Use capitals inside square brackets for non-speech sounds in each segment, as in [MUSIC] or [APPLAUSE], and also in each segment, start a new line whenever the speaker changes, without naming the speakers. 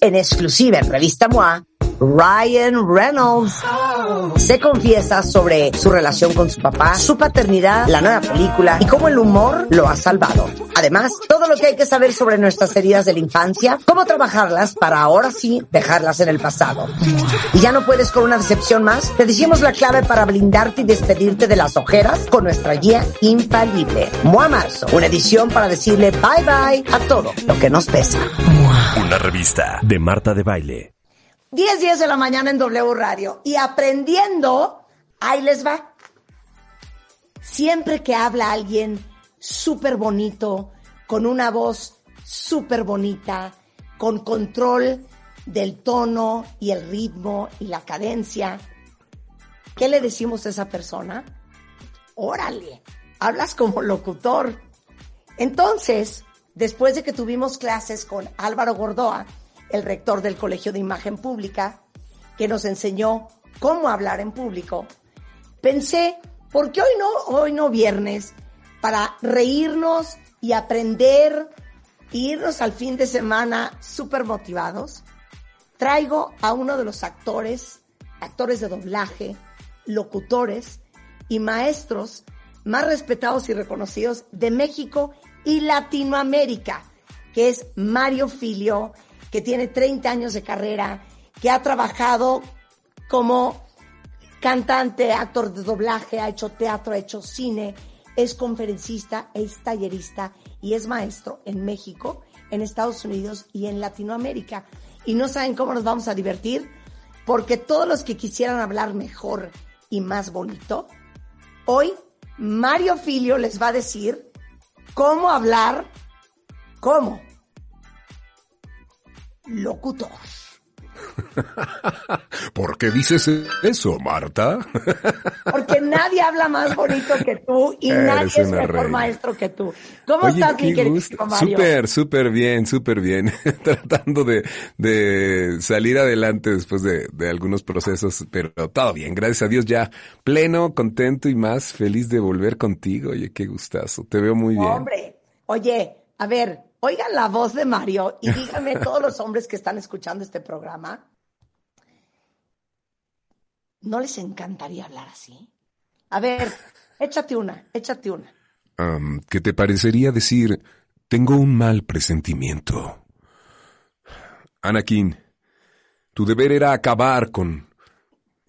en exclusiva en Revista MOA, Ryan Reynolds se confiesa sobre su relación con su papá, su paternidad, la nueva película y cómo el humor lo ha salvado. Además, todo lo que hay que saber sobre nuestras heridas de la infancia, cómo trabajarlas para ahora sí dejarlas en el pasado. Y ya no puedes con una decepción más, te decimos la clave para blindarte y despedirte de las ojeras con nuestra guía infalible. MOA Marzo, una edición para decirle bye bye a todo lo que nos pesa.
Una revista de Marta de Baile.
10, 10 de la mañana en W Radio. Y aprendiendo, ahí les va. Siempre que habla alguien súper bonito, con una voz súper bonita, con control del tono y el ritmo y la cadencia, ¿qué le decimos a esa persona? Órale, hablas como locutor. Entonces, después de que tuvimos clases con Álvaro Gordoa, el rector del Colegio de Imagen Pública, que nos enseñó cómo hablar en público, pensé, ¿por qué hoy no, hoy no viernes? Para reírnos y aprender, e irnos al fin de semana súper motivados, traigo a uno de los actores, actores de doblaje, locutores y maestros más respetados y reconocidos de México y Latinoamérica, que es Mario Filio que tiene 30 años de carrera, que ha trabajado como cantante, actor de doblaje, ha hecho teatro, ha hecho cine, es conferencista, es tallerista y es maestro en México, en Estados Unidos y en Latinoamérica. Y no saben cómo nos vamos a divertir, porque todos los que quisieran hablar mejor y más bonito, hoy Mario Filio les va a decir cómo hablar, cómo locutor. [LAUGHS]
¿Por qué dices eso, Marta? [LAUGHS]
Porque nadie habla más bonito que tú y nadie es mejor maestro que tú. ¿Cómo estás, mi querido Mario?
Súper, súper bien, súper bien. [LAUGHS] Tratando de, de, salir adelante después de, de, algunos procesos, pero todo bien, gracias a Dios ya pleno, contento y más feliz de volver contigo. Oye, qué gustazo, te veo muy bien.
Hombre, oye, a ver, Oigan la voz de Mario y díganme todos los hombres que están escuchando este programa, ¿no les encantaría hablar así? A ver, échate una, échate una.
¿Qué te parecería decir, tengo un mal presentimiento? Anakin, tu deber era acabar con,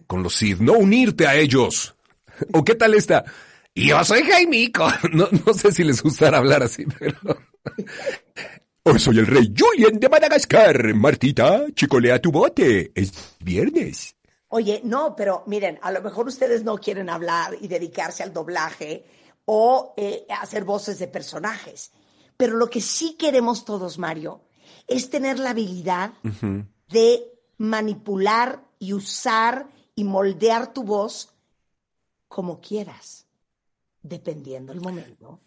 con los Sith, no unirte a ellos. ¿O qué tal esta? Yo soy Jaimico. [LAUGHS] No, no sé si les gustará hablar así, pero... [LAUGHS] Hoy soy el rey Julien de Madagascar. Martita, chicolea tu bote. Es viernes.
Oye, no, pero miren, a lo mejor ustedes no quieren hablar y dedicarse al doblaje o eh, hacer voces de personajes. Pero lo que sí queremos todos, Mario, es tener la habilidad de manipular y usar y moldear tu voz como quieras, dependiendo del momento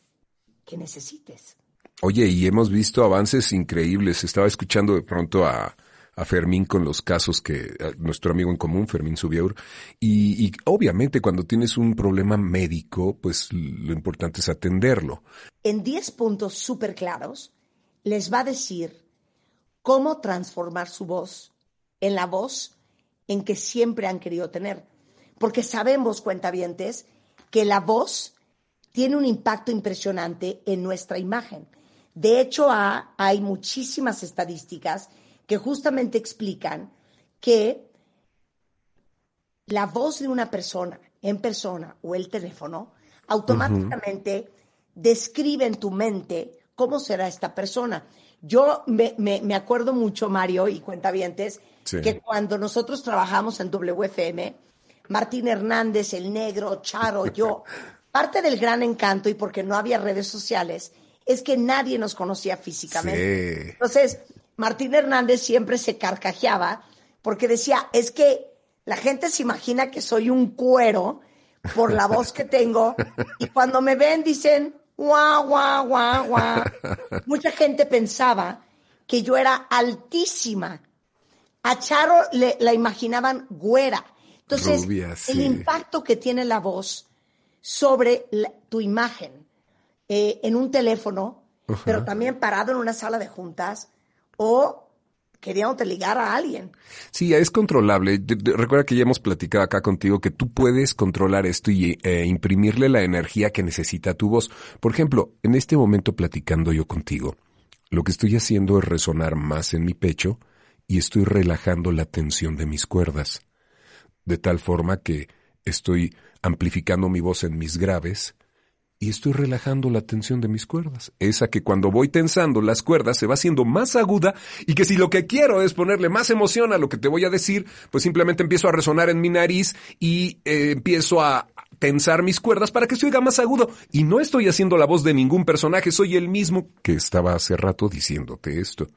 que necesites.
Oye, y hemos visto avances increíbles. Estaba escuchando de pronto a, a Fermín con los casos que nuestro amigo en común, Fermín Subiaur, y, y, obviamente cuando tienes un problema médico, pues lo importante es atenderlo.
En 10 puntos súper claros, les va a decir cómo transformar su voz en la voz en que siempre han querido tener. Porque sabemos, cuentavientes, que la voz tiene un impacto impresionante en nuestra imagen. De hecho, hay muchísimas estadísticas que justamente explican que la voz de una persona en persona o el teléfono automáticamente describe en tu mente cómo será esta persona. Yo me, acuerdo mucho, Mario y cuentavientes, que cuando nosotros trabajamos en WFM, Martín Hernández, el negro, Charo, yo, [LAUGHS] parte del gran encanto y porque no había redes sociales, es que nadie nos conocía físicamente. Entonces, Martín Hernández siempre se carcajeaba porque decía, es que la gente se imagina que soy un cuero por la voz que tengo y cuando me ven dicen, guau, guau, guau, guau. Mucha gente pensaba que yo era altísima. A Charo le, la imaginaban güera. Entonces, el impacto que tiene la voz sobre tu imagen eh, en un teléfono, pero también parado en una sala de juntas o queriéndote ligar a alguien.
Sí, es controlable. Recuerda que ya hemos platicado acá contigo que tú puedes controlar esto y eh, imprimirle la energía que necesita tu voz. Por ejemplo, en este momento platicando yo contigo, lo que estoy haciendo es resonar más en mi pecho y estoy relajando la tensión de mis cuerdas. De tal forma que estoy amplificando mi voz en mis graves y estoy relajando la tensión de mis cuerdas. Esa que cuando voy tensando las cuerdas se va haciendo más aguda y que si lo que quiero es ponerle más emoción a lo que te voy a decir, pues simplemente empiezo a resonar en mi nariz y eh, empiezo a tensar mis cuerdas para que se oiga más agudo. Y no estoy haciendo la voz de ningún personaje, soy el mismo que estaba hace rato diciéndote esto.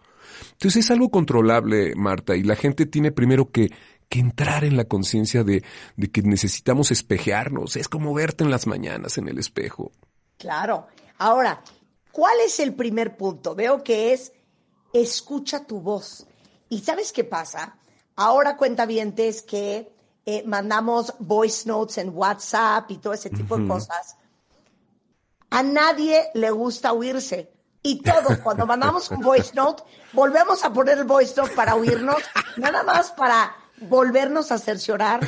Entonces es algo controlable, Marta, y la gente tiene primero que, que entrar en la conciencia de, de que necesitamos espejearnos. Es como verte en las mañanas en el espejo.
Claro. Ahora, ¿cuál es el primer punto? Veo que es escucha tu voz. ¿Y sabes qué pasa? Ahora cuentavientes que eh, mandamos voice notes en WhatsApp y todo ese tipo de cosas. A nadie le gusta oírse. Y todos, [LAUGHS] cuando mandamos un voice note, volvemos a poner el voice note para oírnos, nada más para volvernos a cerciorar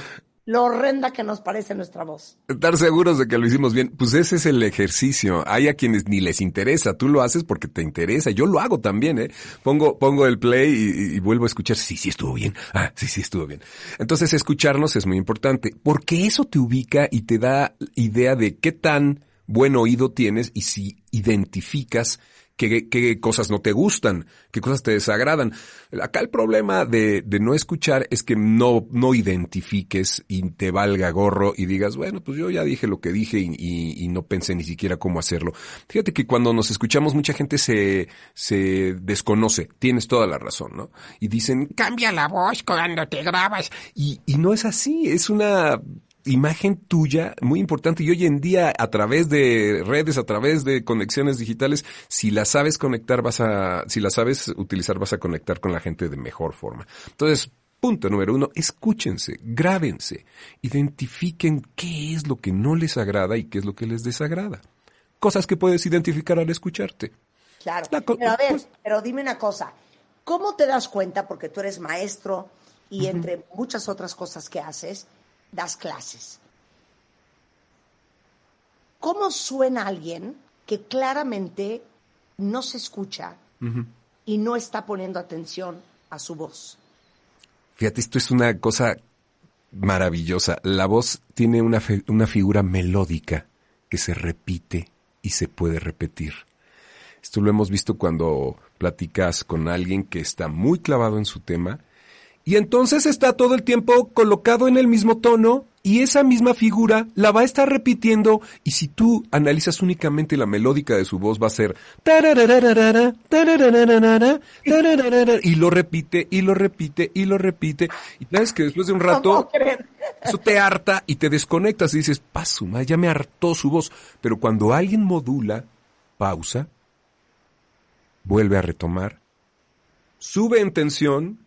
lo horrenda que nos parece nuestra voz.
Estar seguros de que lo hicimos bien, pues ese es el ejercicio. Hay a quienes ni les interesa, tú lo haces porque te interesa. Yo lo hago también, ¿eh? Pongo, pongo el play y, y vuelvo a escuchar. Sí, sí estuvo bien. Ah, sí, sí estuvo bien. Entonces escucharnos es muy importante porque eso te ubica y te da idea de qué tan buen oído tienes y si identificas qué, qué cosas no te gustan, qué cosas te desagradan. Acá el problema de, de no escuchar es que no, no identifiques y te valga gorro y digas, bueno, pues yo ya dije lo que dije y, y- y no pensé ni siquiera cómo hacerlo. Fíjate que cuando nos escuchamos mucha gente se, se desconoce, tienes toda la razón, ¿no? Y dicen, cambia la voz cuando te grabas. Y, y no es así, es una imagen tuya muy importante y hoy en día a través de redes, a través de conexiones digitales, si la sabes conectar vas a, si la sabes utilizar vas a conectar con la gente de mejor forma. Entonces, punto número uno, escúchense, grábense, identifiquen qué es lo que no les agrada y qué es lo que les desagrada. Cosas que puedes identificar al escucharte.
Claro. Pero a ver,
pues-
pero dime una cosa. ¿Cómo te das cuenta, porque tú eres maestro y entre muchas otras cosas que haces, das clases? ¿Cómo suena alguien que claramente no se escucha y no está poniendo atención a su voz?
Fíjate, esto es una cosa maravillosa. La voz tiene una, una figura melódica que se repite y se puede repetir. Esto lo hemos visto cuando platicas con alguien que está muy clavado en su tema y entonces está todo el tiempo colocado en el mismo tono y esa misma figura la va a estar repitiendo. Y si tú analizas únicamente la melódica de su voz va a ser y lo repite y lo repite y lo repite. Y sabes que después de un
¿Cómo
rato eso te harta y te desconectas y dices, pasuma, ya me hartó su voz. Pero cuando alguien modula, pausa, vuelve a retomar, sube en tensión,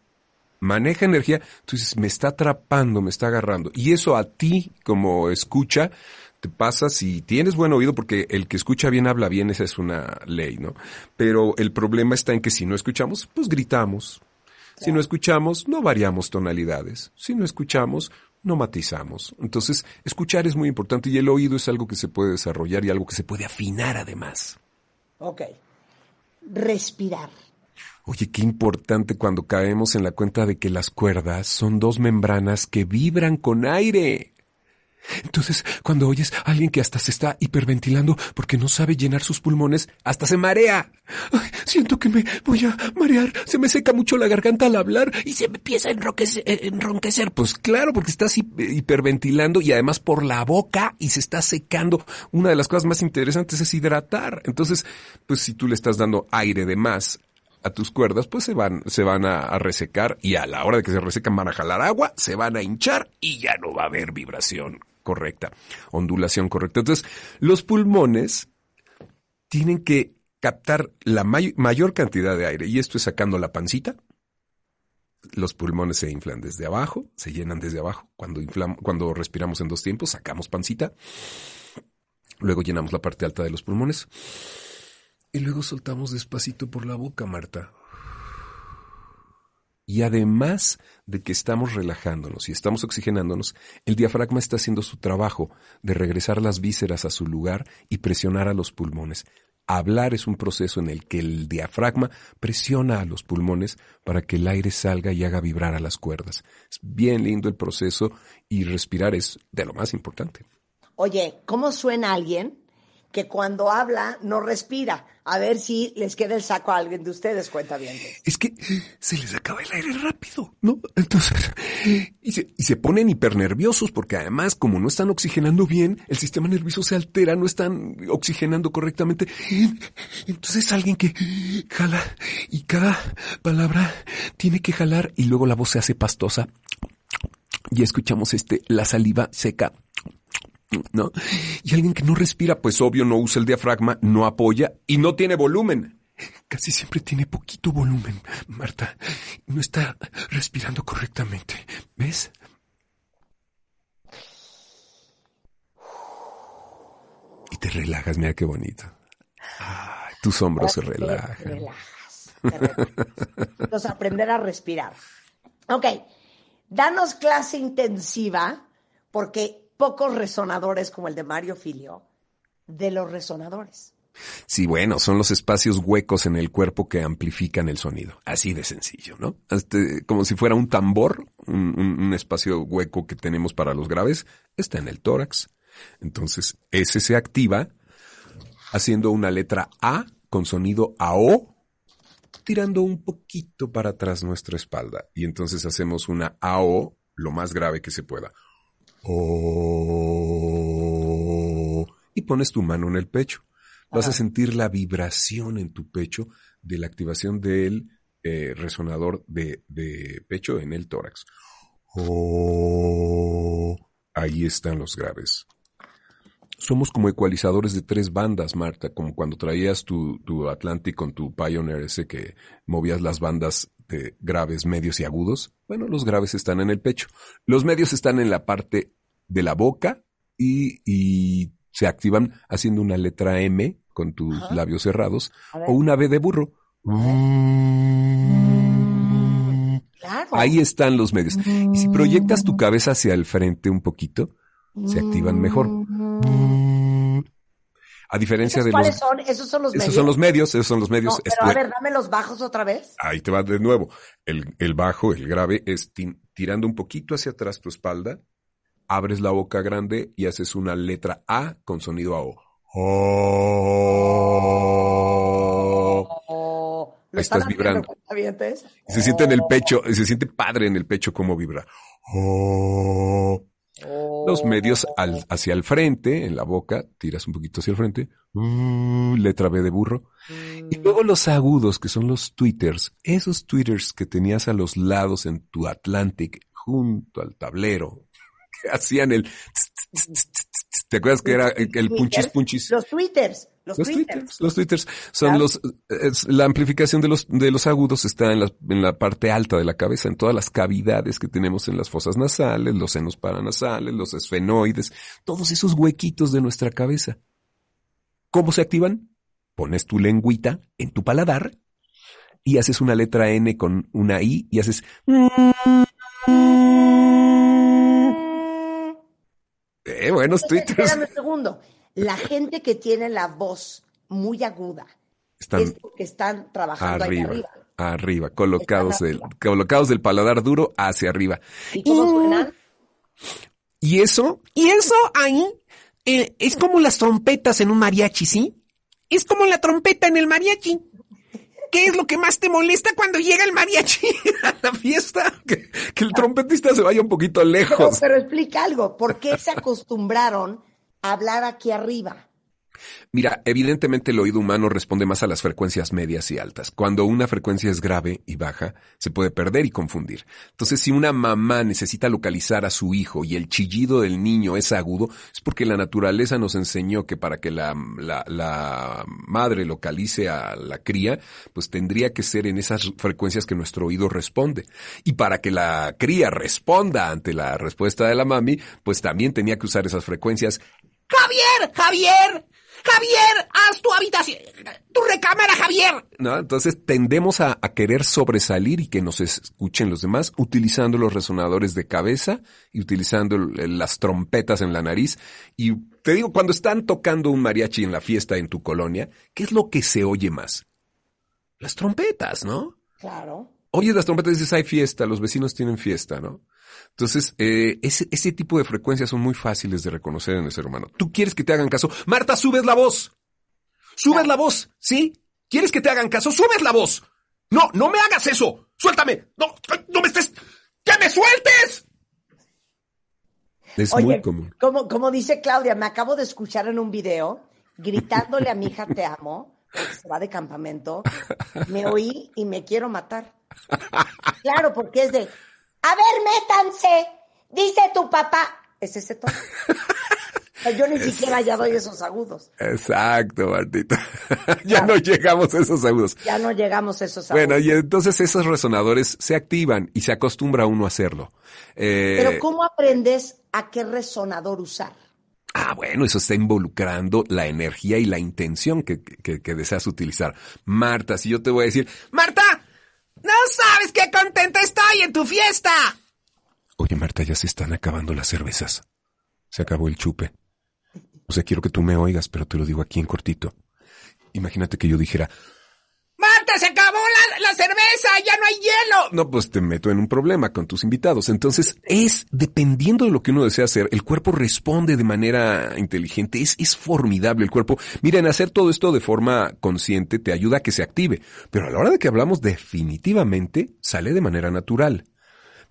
maneja energía, entonces me está atrapando, me está agarrando. Y eso a ti, como escucha, te pasa si tienes buen oído, porque el que escucha bien habla bien, esa es una ley, ¿no? Pero el problema está en que si no escuchamos, pues gritamos. Si no escuchamos, no variamos tonalidades. Si no escuchamos, no matizamos. Entonces, escuchar es muy importante y el oído es algo que se puede desarrollar y algo que se puede afinar además.
Ok. Respirar.
Oye, qué importante cuando caemos en la cuenta de que las cuerdas son dos membranas que vibran con aire. Entonces, cuando oyes a alguien que hasta se está hiperventilando porque no sabe llenar sus pulmones, hasta se marea. Ay, siento que me voy a marear, se me seca mucho la garganta al hablar y se me empieza a enroquecer. enronquecer. Pues claro, porque estás hi- hiperventilando y además por la boca y se está secando. Una de las cosas más interesantes es hidratar. Entonces, pues si tú le estás dando aire de más a tus cuerdas, pues se van, se van a, a resecar y a la hora de que se resecan van a jalar agua, se van a hinchar y ya no va a haber vibración correcta, ondulación correcta. Entonces, los pulmones tienen que captar la may- mayor cantidad de aire y esto es sacando la pancita. Los pulmones se inflan desde abajo, se llenan desde abajo. Cuando, inflam- cuando respiramos en dos tiempos, sacamos pancita. Luego llenamos la parte alta de los pulmones. Y luego soltamos despacito por la boca, Marta. Y además de que estamos relajándonos y estamos oxigenándonos, el diafragma está haciendo su trabajo de regresar las vísceras a su lugar y presionar a los pulmones. Hablar es un proceso en el que el diafragma presiona a los pulmones para que el aire salga y haga vibrar a las cuerdas. Es bien lindo el proceso y respirar es de lo más importante.
Oye, ¿cómo suena alguien que cuando habla no respira? A ver si les queda el saco a alguien de ustedes, cuenta bien.
Es que se les acaba el aire rápido, ¿no? Entonces, y se, y se ponen hipernerviosos porque además, como no están oxigenando bien, el sistema nervioso se altera, no están oxigenando correctamente. Entonces alguien que jala y cada palabra tiene que jalar y luego la voz se hace pastosa. Y escuchamos este, la saliva seca ¿no? Y alguien que no respira, pues obvio no usa el diafragma, no apoya y no tiene volumen. Casi siempre tiene poquito volumen, Marta. No está respirando correctamente. ¿Ves? Y te relajas, mira qué bonito. Ay, tus hombros se relajan. Te relajas.
Te relajas. Entonces, aprender a respirar. Ok, danos clase intensiva porque pocos resonadores como el de Mario Filio, de los resonadores.
Sí, bueno, son los espacios huecos en el cuerpo que amplifican el sonido. Así de sencillo, ¿no? Este, como si fuera un tambor, un, un, espacio hueco que tenemos para los graves, está en el tórax. Entonces, ese se activa haciendo una letra A con sonido AO, tirando un poquito para atrás nuestra espalda. Y entonces hacemos una AO lo más grave que se pueda. Oh, y pones tu mano en el pecho. Vas a sentir la vibración en tu pecho de la activación del eh, resonador de, de, pecho en el tórax. Oh, ahí están los graves. Somos como ecualizadores de tres bandas, Marta, como cuando traías tu, tu Atlantic con tu Pioneer ese que movías las bandas de graves, medios y agudos. Bueno, los graves están en el pecho. Los medios están en la parte de la boca y, se activan haciendo una letra M con tus labios cerrados o una B de burro. Ahí están los medios. Y si proyectas tu cabeza hacia el frente un poquito, se activan mejor. A diferencia de
¿Cuáles son? Esos son los
medios. Esos son los medios, esos son los medios.
pero a ver, dame los bajos otra vez.
Ahí te va de nuevo. El, el bajo, el grave, es tirando un poquito hacia atrás tu espalda abres la boca grande y haces una letra A con sonido A. Oh. Ahí estás vibrando. Se siente en el pecho, se siente padre en el pecho como vibra. Oh. Los medios al, hacia el frente, en la boca, tiras un poquito hacia el frente, uh, letra B de burro. Y mm. luego los agudos, que son los tweeters, esos tweeters que tenías a los lados en tu Atlantic, junto al tablero, [LAUGHS] hacían el... ¿Te acuerdas que era el punchis punchis?
Los twitters. Los,
twitters. Los twitters son los, la amplificación de los, de los agudos está en la, en la parte alta de la cabeza, en todas las cavidades que tenemos en las fosas nasales, los senos paranasales, los esfenoides, todos esos huequitos de nuestra cabeza. ¿Cómo se activan? Pones tu lengüita en tu paladar y haces una letra N con una I y haces... buenos twitters.
Espérame un segundo. La gente que tiene la voz muy aguda están es porque están trabajando
arriba,
arriba.
Arriba, colocados, del, colocados del paladar duro hacia arriba.
¿Y cómo suenan?
Y eso, y eso ahí eh, es como las trompetas en un mariachi, ¿sí? Es como la trompeta en el mariachi. ¿Qué es lo que más te molesta cuando llega el mariachi [LAUGHS] a la fiesta?
Que, el trompetista se vaya un poquito lejos.
Pero, pero explica algo, ¿por qué se acostumbraron a hablar aquí arriba?
Mira, evidentemente el oído humano responde más a las frecuencias medias y altas. Cuando una frecuencia es grave y baja, se puede perder y confundir. Entonces, si una mamá necesita localizar a su hijo y el chillido del niño es agudo, es porque la naturaleza nos enseñó que para que la, madre localice a la cría, pues tendría que ser en esas frecuencias que nuestro oído responde. Y para que la cría responda ante la respuesta de la mami, pues también tenía que usar esas frecuencias.
Javier, Javier, Javier, haz tu habitación, tu recámara, Javier.
¿no? Entonces tendemos a, a querer sobresalir y que nos escuchen los demás utilizando los resonadores de cabeza y utilizando las trompetas en la nariz. Y te digo, cuando están tocando un mariachi en la fiesta en tu colonia, ¿qué es lo que se oye más? Las trompetas, ¿no?
Claro.
Oyes las trompetas y dices, hay fiesta, los vecinos tienen fiesta, ¿no? Entonces, eh, ese, ese tipo de frecuencias son muy fáciles de reconocer en el ser humano. Tú quieres que te hagan caso. Marta, subes la voz. Subes la voz, ¿sí? ¿Quieres que te hagan caso? Subes la voz. No, no me hagas eso. Suéltame. No, no me estés. ¡Que me sueltes! Es muy
Oye,
común.
como, como dice Claudia, me acabo de escuchar en un video gritándole a mi hija te amo, porque se va de campamento. Me oí y me quiero matar. Claro, porque es de, a ver, métanse, dice tu papá. Es ese tono. [LAUGHS] Yo ni siquiera ya doy esos agudos.
Exacto, Martita. [LAUGHS] ya no llegamos a esos agudos.
Ya no llegamos a esos agudos.
Bueno, y entonces esos resonadores se activan y se acostumbra uno a hacerlo. Eh,
Pero ¿cómo aprendes a qué resonador usar?
Ah, bueno, eso está involucrando la energía y la intención que, que- que deseas utilizar. Marta, si yo te voy a decir,
Marta, no sabes qué contenta estoy en tu fiesta.
oye Marta, ya se están acabando las cervezas. Se acabó el chupe. O sea, quiero que tú me oigas, pero te lo digo aquí en cortito. Imagínate que yo dijera,
Marta, se acabó la, la cerveza, ya no hay hielo.
no, pues te meto en un problema con tus invitados. Entonces, es dependiendo de lo que uno desea hacer, el cuerpo responde de manera inteligente. Es, es formidable el cuerpo. Miren, hacer todo esto de forma consciente te ayuda a que se active. Pero a la hora de que hablamos, definitivamente sale de manera natural.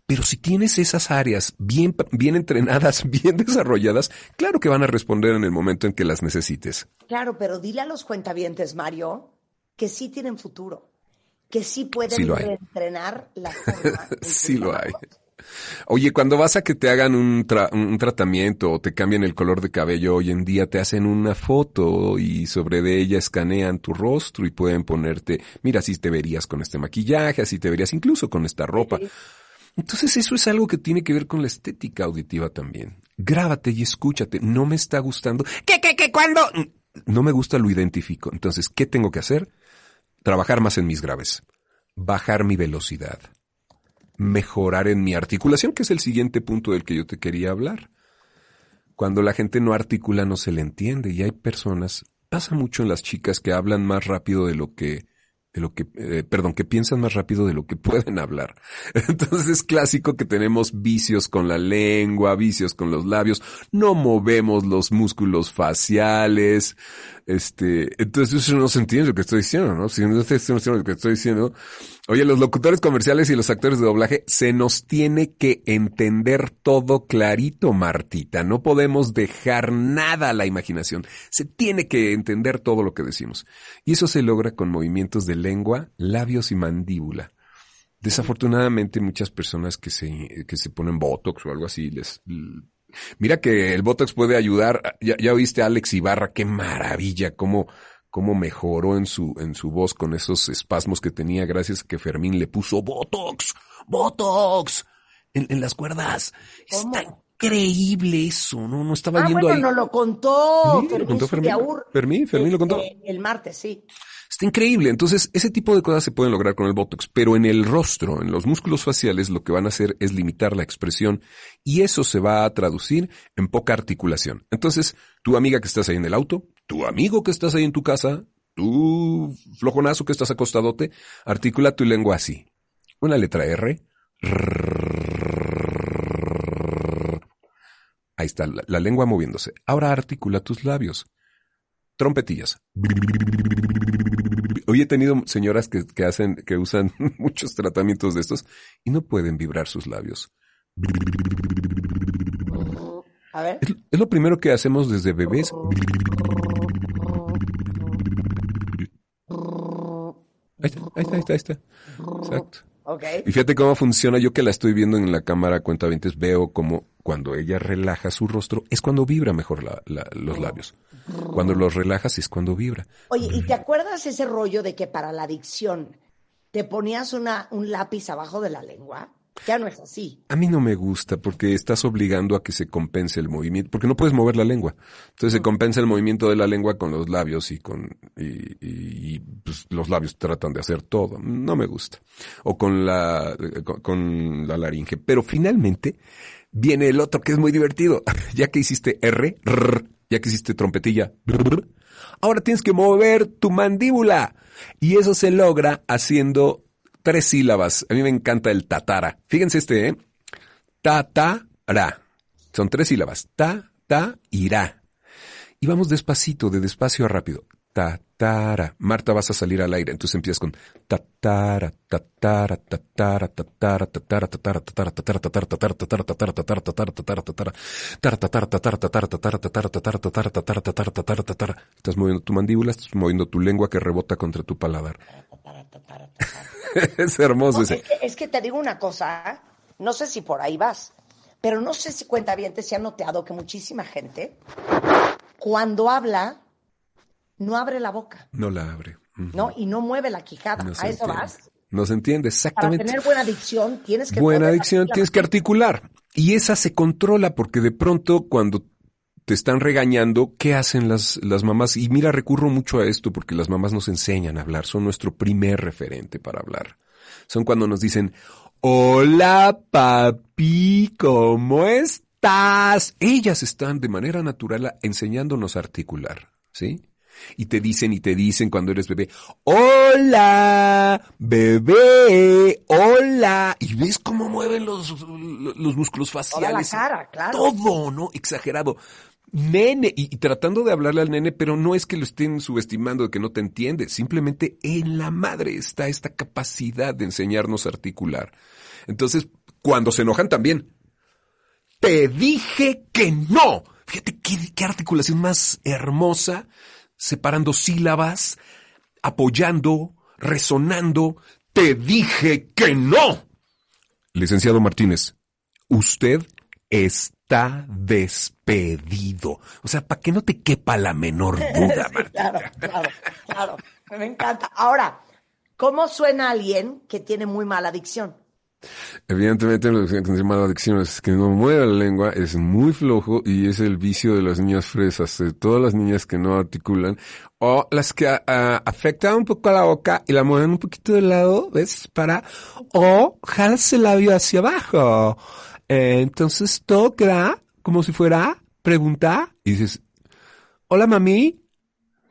Pero si tienes esas áreas bien, bien entrenadas, [LAUGHS] bien desarrolladas, claro que van a responder en el momento en que las necesites.
Claro, pero dile a los cuentavientes, Mario, que sí tienen futuro, que sí pueden
Sí
reentrenar la [LAUGHS] forma.
Sí lo hay. Oye, cuando vas a que te hagan un, tra- un tratamiento o te cambian el color de cabello, hoy en día te hacen una foto y sobre de ella escanean tu rostro y pueden ponerte, mira, así te verías con este maquillaje, así te verías incluso con esta ropa. Entonces eso es algo que tiene que ver con la estética auditiva también. Grábate y escúchate. No me está gustando.
¿Qué, qué, qué, cuándo?
No me gusta, lo identifico. Entonces, ¿qué tengo que hacer? Trabajar más en mis graves. Bajar mi velocidad. Mejorar en mi articulación, que es el siguiente punto del que yo te quería hablar. Cuando la gente no articula no se le entiende y hay personas, pasa mucho en las chicas que hablan más rápido de lo que, de lo que, eh, perdón, que piensan más rápido de lo que [LAUGHS] pueden hablar. Entonces es clásico que tenemos vicios con la lengua, vicios con los labios, no movemos los músculos faciales, este, entonces eso no se entiende lo que estoy diciendo, ¿no? Si no se entiende lo que estoy diciendo, oye, los locutores comerciales y los actores de doblaje, se nos tiene que entender todo clarito, Martita. No podemos dejar nada a la imaginación. Se tiene que entender todo lo que decimos. Y eso se logra con movimientos de lengua, labios y mandíbula. Desafortunadamente, muchas personas que se, que se ponen botox o algo así, les, Mira que el Botox puede ayudar. Ya, ya oíste a Alex Ibarra, qué maravilla, cómo, cómo mejoró en su, en su voz con esos espasmos que tenía gracias a que Fermín le puso Botox, Botox, en, en las cuerdas.
¿Cómo?
Está increíble eso, ¿no? No estaba
Ah,
viendo
bueno,
ahí.
nos lo contó
Sí, lo
Fermín
contó Fermín. Fermín, Fermín lo contó.
este, El martes, sí.
Está increíble. Entonces, ese tipo de cosas se pueden lograr con el Botox, pero en el rostro, en los músculos faciales, lo que van a hacer es limitar la expresión y eso se va a traducir en poca articulación. Entonces, tu amiga que estás ahí en el auto, tu amigo que estás ahí en tu casa, tu flojonazo que estás acostadote, articula tu lengua así. Una letra R. Ahí está, la, la lengua moviéndose. Ahora articula tus labios. Trompetillas. Hoy he tenido señoras que, que hacen, que usan [LAUGHS] muchos tratamientos de estos y no pueden vibrar sus labios.
A ver.
Es, es lo primero que hacemos desde bebés. Ahí está, ahí está, ahí está, ahí está. Exacto.
Ok.
Y fíjate cómo funciona. Yo que la estoy viendo en la cámara cuenta veo como cuando ella relaja su rostro es cuando vibra mejor la- la- los labios. Cuando los relajas es cuando vibra.
Oye, ¿y te acuerdas ese rollo de que para la adicción te ponías una, un lápiz abajo de la lengua? Ya no es así.
A mí no me gusta porque estás obligando a que se compense el movimiento, porque no puedes mover la lengua. Entonces se compensa el movimiento de la lengua con los labios y con y, y- y, pues, los labios tratan de hacer todo. No me gusta. O con la con, con la laringe. Pero finalmente viene el otro que es muy divertido. [LAUGHS] Ya que hiciste R, ya que hiciste trompetilla, ahora tienes que mover tu mandíbula. Y eso se logra haciendo tres sílabas. A mí me encanta el tatara. Fíjense este, ¿eh? Ta-ta-ra. Son tres sílabas. Ta, ta, irá. Y vamos despacito, de despacio a rápido. Tatara. Marta, vas a salir al aire. Entonces empiezas con tatara, tatara, tatara, tatara, tatara, tatara, tatara, tatara, tatara, tatara, tatara, tatara, tatara, tatara, tatara, tatara, tara, tatara, tatara, tatara, tatara, tatara, tatara, tatara, tatara, tatara, tatara, tatara. Estás moviendo tu mandíbula, estás moviendo tu lengua que rebota contra tu paladar. Es hermoso ese.
es, que, es que te digo una cosa, no sé si por ahí vas, pero no sé si cuenta bien, te se ha notado que muchísima gente, cuando habla, no abre la boca,
No la abre.
¿no? Y no mueve la quijada.
No
¿A eso
entiende.
vas?
No se entiende,
Para
exactamente.
tener buena dicción tienes que...
Buena
la
tienes que articular. Y esa se controla porque de pronto cuando te están regañando, ¿qué hacen las, las mamás? Y mira, recurro mucho a esto porque las mamás nos enseñan a hablar, son nuestro primer referente para hablar. Son cuando nos dicen, hola papi, ¿cómo estás? Ellas están de manera natural enseñándonos a articular, ¿sí? Y te dicen y te dicen cuando eres bebé, hola, bebé, hola. Y ves cómo mueven los, los músculos
Toda la
faciales.
cara, claro.
Todo, ¿no? Exagerado. Nene, y, y tratando de hablarle al nene, pero no es que lo estén subestimando de que no te entiende, simplemente en la madre está esta capacidad de enseñarnos a articular. Entonces, cuando se enojan también, te dije que no. Fíjate qué, qué articulación más hermosa, separando sílabas, apoyando, resonando. Te dije que no. Licenciado Martínez, usted está despedido. O sea, para que no te quepa la menor [LAUGHS] duda,
Sí, claro, claro, claro. Me encanta. Ahora, ¿cómo suena alguien que tiene muy mala dicción?
Evidentemente, lo que se llama adicción es que no mueve la lengua, es muy flojo y es el vicio de las niñas fresas, de todas las niñas que no articulan o las que ah, afectan un poco a la boca y la mueven un poquito de lado, ¿ves? Para, o jalas el labio hacia abajo. Eh, entonces todo queda como si fuera pregunta y dices, hola mami,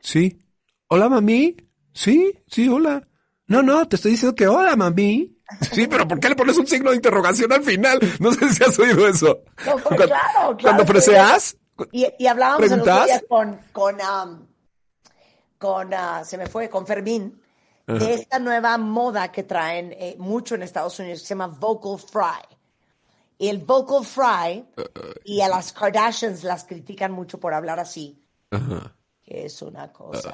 sí, hola mami, sí, sí, hola. No, no, te estoy diciendo que hola mami. Sí, pero ¿por qué le pones un signo de interrogación al final? No sé si has oído eso.
No, pues, claro, claro
Cuando freseas,
Y, y hablábamos el otro
¿Preguntas?
día con, con, am, con ah, se me fue, con Fermín, de esta nueva moda que traen eh, mucho en Estados Unidos, que se llama Vocal Fry. Y el Vocal Fry, y a las Kardashians las critican mucho por hablar así, que es una cosa.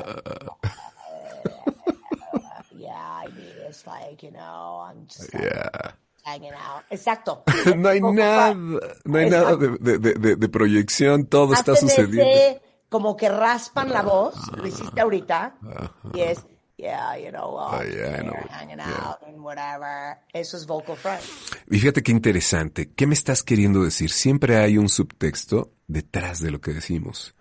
It's like, you know, I'm just like,
Yeah.
hanging out. Exacto. [LAUGHS]
no hay nada, no hay nada de, de- de- de- de proyección, todo está sucediendo.
ese como que raspan la voz, lo hiciste ahorita, y es, yeah, you know, well,
Ah, yeah,
hanging out and whatever. Eso es vocal fry.
Y fíjate qué interesante. ¿Qué me estás queriendo decir? Siempre hay un subtexto detrás de lo que decimos.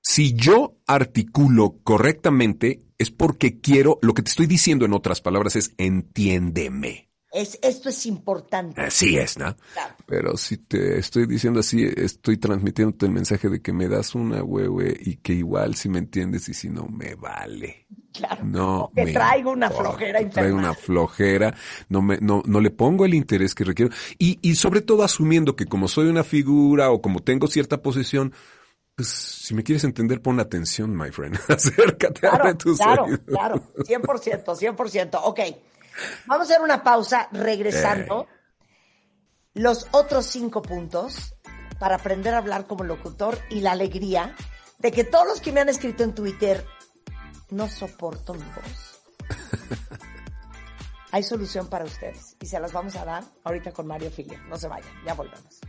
Si yo articulo correctamente, es porque quiero, lo que te estoy diciendo en otras palabras es entiéndeme.
Es, esto es importante.
Así es, ¿no?
Claro.
Pero si te estoy diciendo así, estoy transmitiéndote el mensaje de que me das una huehue y que igual si me entiendes y si no, me vale.
Claro.
No, me
traigo una
importa,
flojera
Traigo una flojera, no me, no, no le pongo el interés que requiero. Y, y sobre todo asumiendo que como soy una figura o como tengo cierta posición, pues si me quieres entender, pon atención, my friend. [LAUGHS] Acércate, abre
Claro,
tus
claro,
oídos.
claro. 100%, 100%. Ok. Vamos a hacer una pausa regresando. Los otros cinco puntos para aprender a hablar como locutor y la alegría de que todos los que me han escrito en Twitter no soporto mi voz. [LAUGHS] Hay solución para ustedes y se las vamos a dar ahorita con Mario Filia. No se vayan, ya volvemos.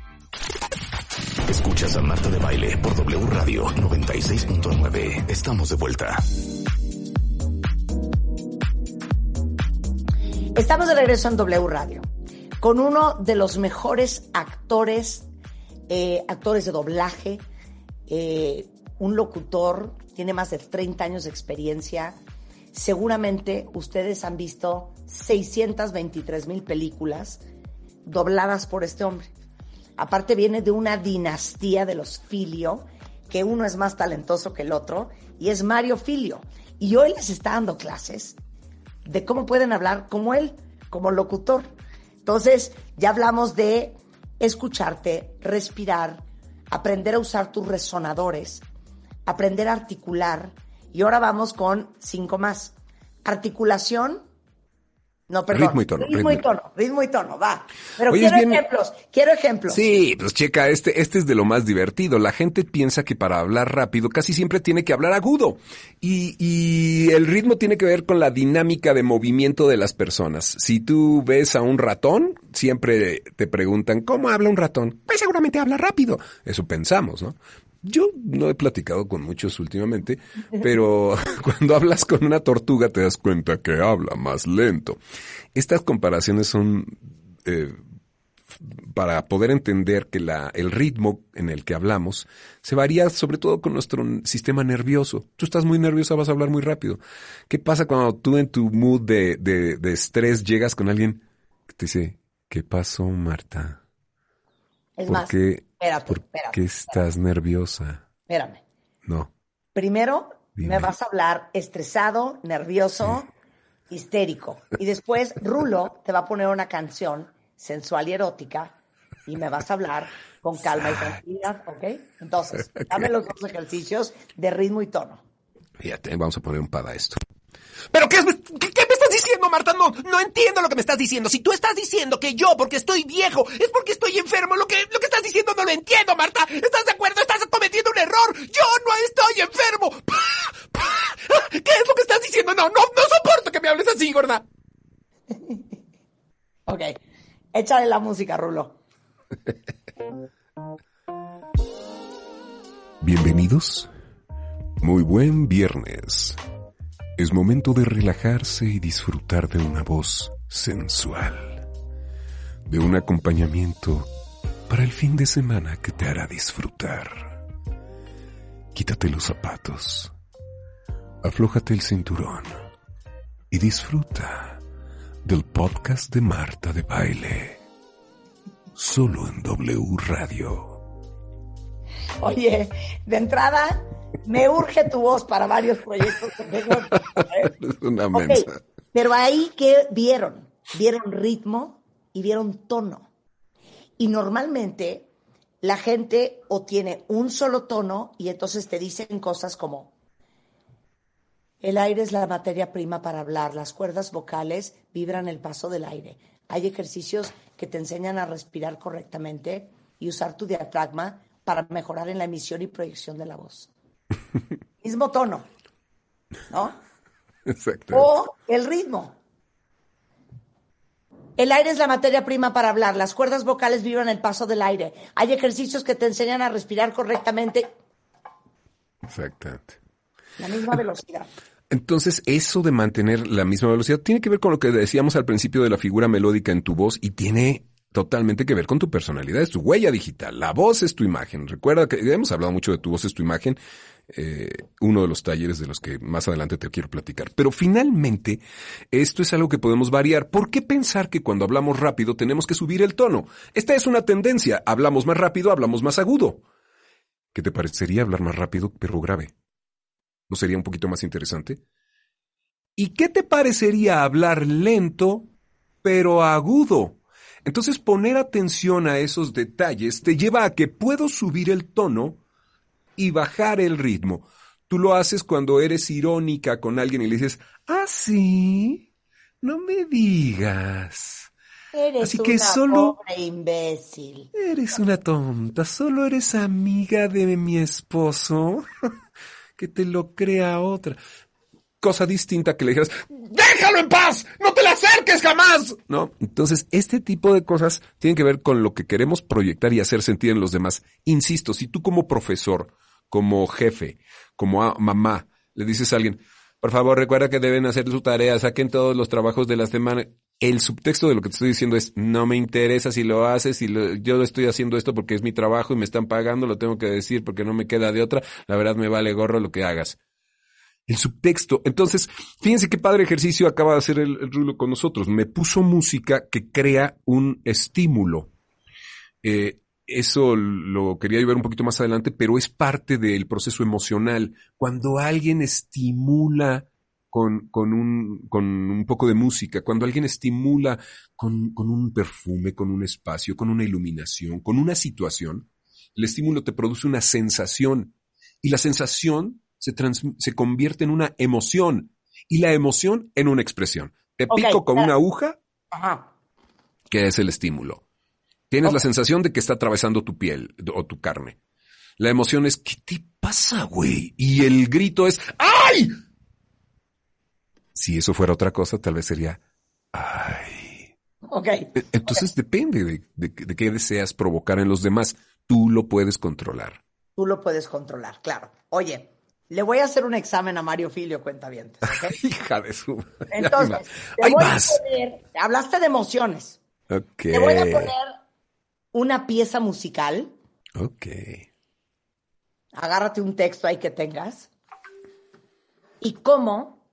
Escuchas a Marta de Baile por W Radio 96.9. Estamos de vuelta.
Estamos de regreso en W Radio. con uno de los mejores actores, eh, actores de doblaje, eh, un locutor, tiene más de 30 años de experiencia. Seguramente ustedes han visto 623 mil películas dobladas por este hombre. Aparte viene de una dinastía de los Filio, que uno es más talentoso que el otro, y es Mario Filio. Y hoy les está dando clases de cómo pueden hablar como él, como locutor. Entonces, ya hablamos de escucharte, respirar, aprender a usar tus resonadores, aprender a articular. Y ahora vamos con cinco más. Articulación, no, perdón.
Ritmo y tono,
Ritmo,
ritmo
y tono, ritmo y tono, va. Pero
Oye,
quiero
bien-
ejemplos, quiero ejemplos.
Sí, pues checa, este, este es de lo más divertido. La gente piensa que para hablar rápido casi siempre tiene que hablar agudo. Y, y el ritmo tiene que ver con la dinámica de movimiento de las personas. Si tú ves a un ratón, siempre te preguntan, ¿cómo habla un ratón? Pues seguramente habla rápido. Eso pensamos, ¿no? Yo no he platicado con muchos últimamente, pero [LAUGHS] cuando hablas con una tortuga te das cuenta que habla más lento. Estas comparaciones son eh, para poder entender que la, el ritmo en el que hablamos se varía sobre todo con nuestro sistema nervioso. Tú estás muy nerviosa, vas a hablar muy rápido. ¿Qué pasa cuando tú en tu mood de, de, de estrés llegas con alguien que te dice, ¿qué pasó, Marta?
Es
¿Por
más, espérate,
por
espérate,
qué estás nerviosa?
espérame.
No.
Primero
Dime.
me vas a hablar estresado, nervioso, histérico. Y después Rulo te va a poner una canción sensual y erótica y me vas a hablar con calma y tranquilidad, ¿ok? Entonces, [LAUGHS] dame los dos ejercicios de ritmo y tono.
Fíjate, vamos a poner un pad a esto.
¿Pero qué, es- qué, qué me estás diciendo, Marta? No, no entiendo lo que me estás diciendo. Si tú estás diciendo que yo, porque estoy viejo, es porque estoy enfermo, lo que, lo que estás diciendo no lo entiendo, Marta. ¿Estás de acuerdo? Estás cometiendo un error. Yo no estoy enfermo. [LAUGHS] ¿Qué es lo que estás diciendo? No, no, no soporto que me hables así, gorda. [LAUGHS]
Ok, échale la música, Rulo.
Bienvenidos. Muy buen viernes. Es momento de relajarse y disfrutar de una voz sensual. De un acompañamiento para el fin de semana que te hará disfrutar. Quítate los zapatos. Aflójate el cinturón. Y disfruta del podcast de Marta de Baile. Solo en W Radio. [LAUGHS]
Oye, de entrada, me urge tu voz para varios proyectos tengo. [LAUGHS]
Es una mensa.
pero ahí que vieron, vieron ritmo y vieron tono. Y normalmente la gente o tiene un solo tono y entonces te dicen cosas como el aire es la materia prima para hablar, las cuerdas vocales vibran el paso del aire. Hay ejercicios que te enseñan a respirar correctamente y usar tu diafragma para mejorar en la emisión y proyección de la voz. [LAUGHS] Mismo tono, ¿no?
Exacto.
O el ritmo. El aire es la materia prima para hablar. Las cuerdas vocales vibran el paso del aire. Hay ejercicios que te enseñan a respirar correctamente
Exactamente.
la misma velocidad.
Entonces, eso de mantener la misma velocidad tiene que ver con lo que decíamos al principio de la figura melódica en tu voz y tiene totalmente que ver con tu personalidad, es tu huella digital. La voz es tu imagen. Recuerda que hemos hablado mucho de tu voz es tu imagen, eh, uno de los talleres de los que más adelante te quiero platicar. Pero finalmente, esto es algo que podemos variar. ¿Por qué pensar que cuando hablamos rápido tenemos que subir el tono? Esta es una tendencia. Hablamos más rápido, hablamos más agudo. ¿Qué te parecería hablar más rápido, pero grave? ¿No sería un poquito más interesante? ¿Y qué te parecería hablar lento, pero agudo? Entonces poner atención a esos detalles te lleva a que puedo subir el tono y bajar el ritmo. Tú lo haces cuando eres irónica con alguien y le dices, ¿ah, sí? No me digas.
Eres
Así que
una
solo-
pobre imbécil.
Eres una tonta, solo eres amiga de mi esposo. [LAUGHS] que te lo crea otra. Cosa distinta que le dijeras, déjalo en paz, no jamás. No, entonces este tipo de cosas tienen que ver con lo que queremos proyectar y hacer sentir en los demás. Insisto, si tú como profesor, como jefe, como mamá, le dices a alguien, por favor recuerda que deben hacer su tarea, saquen todos los trabajos de la semana. el subtexto de lo que te estoy diciendo es, no me interesa si lo haces, si lo- yo estoy haciendo esto porque es mi trabajo y me están pagando, lo tengo que decir porque no me queda de otra, la verdad me vale gorro lo que hagas. El subtexto. Entonces, fíjense qué padre ejercicio acaba de hacer el, Rulo con nosotros. Me puso música que crea un estímulo. Eh, eso lo quería ver un poquito más adelante, pero es parte del proceso emocional. Cuando alguien estimula con, con, un, con un poco de música, cuando alguien estimula con, con un perfume, con un espacio, con una iluminación, con una situación, el estímulo te produce una sensación y la sensación se, trans- se convierte en una emoción y la emoción en una expresión. Te pico con una aguja,
Ajá.
que es el estímulo. Tienes la sensación de que está atravesando tu piel o tu carne. La emoción es, ¿qué te pasa, güey? Y el grito es, ¡ay! Si eso fuera otra cosa, tal vez sería, ¡ay!
Ok.
E- Entonces depende de, de- de qué deseas provocar en los demás. Tú lo puedes controlar.
Tú lo puedes controlar, claro. Oye, le voy a hacer un examen a Mario Filio, cuenta bien. [LAUGHS]
Hija de su...
Entonces, te
¡Ahí
voy a
vas!
poner, hablaste de emociones.
Ok.
Te voy a poner una pieza musical.
Ok.
Agárrate un texto ahí que tengas. Y cómo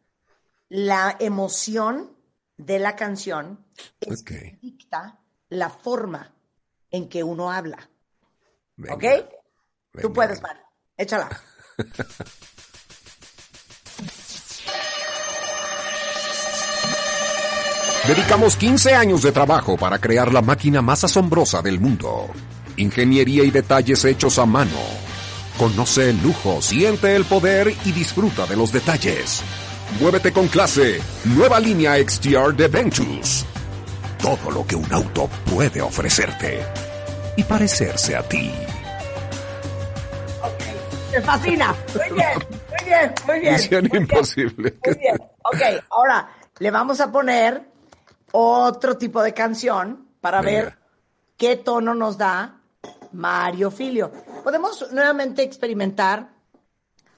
la emoción de la canción es dicta la forma en que uno habla.
Venga,
¿Ok? Tú puedes, Mario. Échala.
Dedicamos 15 años de trabajo para crear la máquina más asombrosa del mundo. Ingeniería y detalles hechos a mano. Conoce el lujo, siente el poder y disfruta de los detalles. Muévete con clase. Nueva línea XTR de Ventus. Todo lo que un auto puede ofrecerte. Y parecerse a ti.
Me fascina. Muy bien, muy bien, muy bien.
Misión
muy bien,
imposible.
Muy bien. Ok, ahora le vamos a poner otro tipo de canción para
Venga.
ver qué tono nos da Mario Filio. Podemos nuevamente experimentar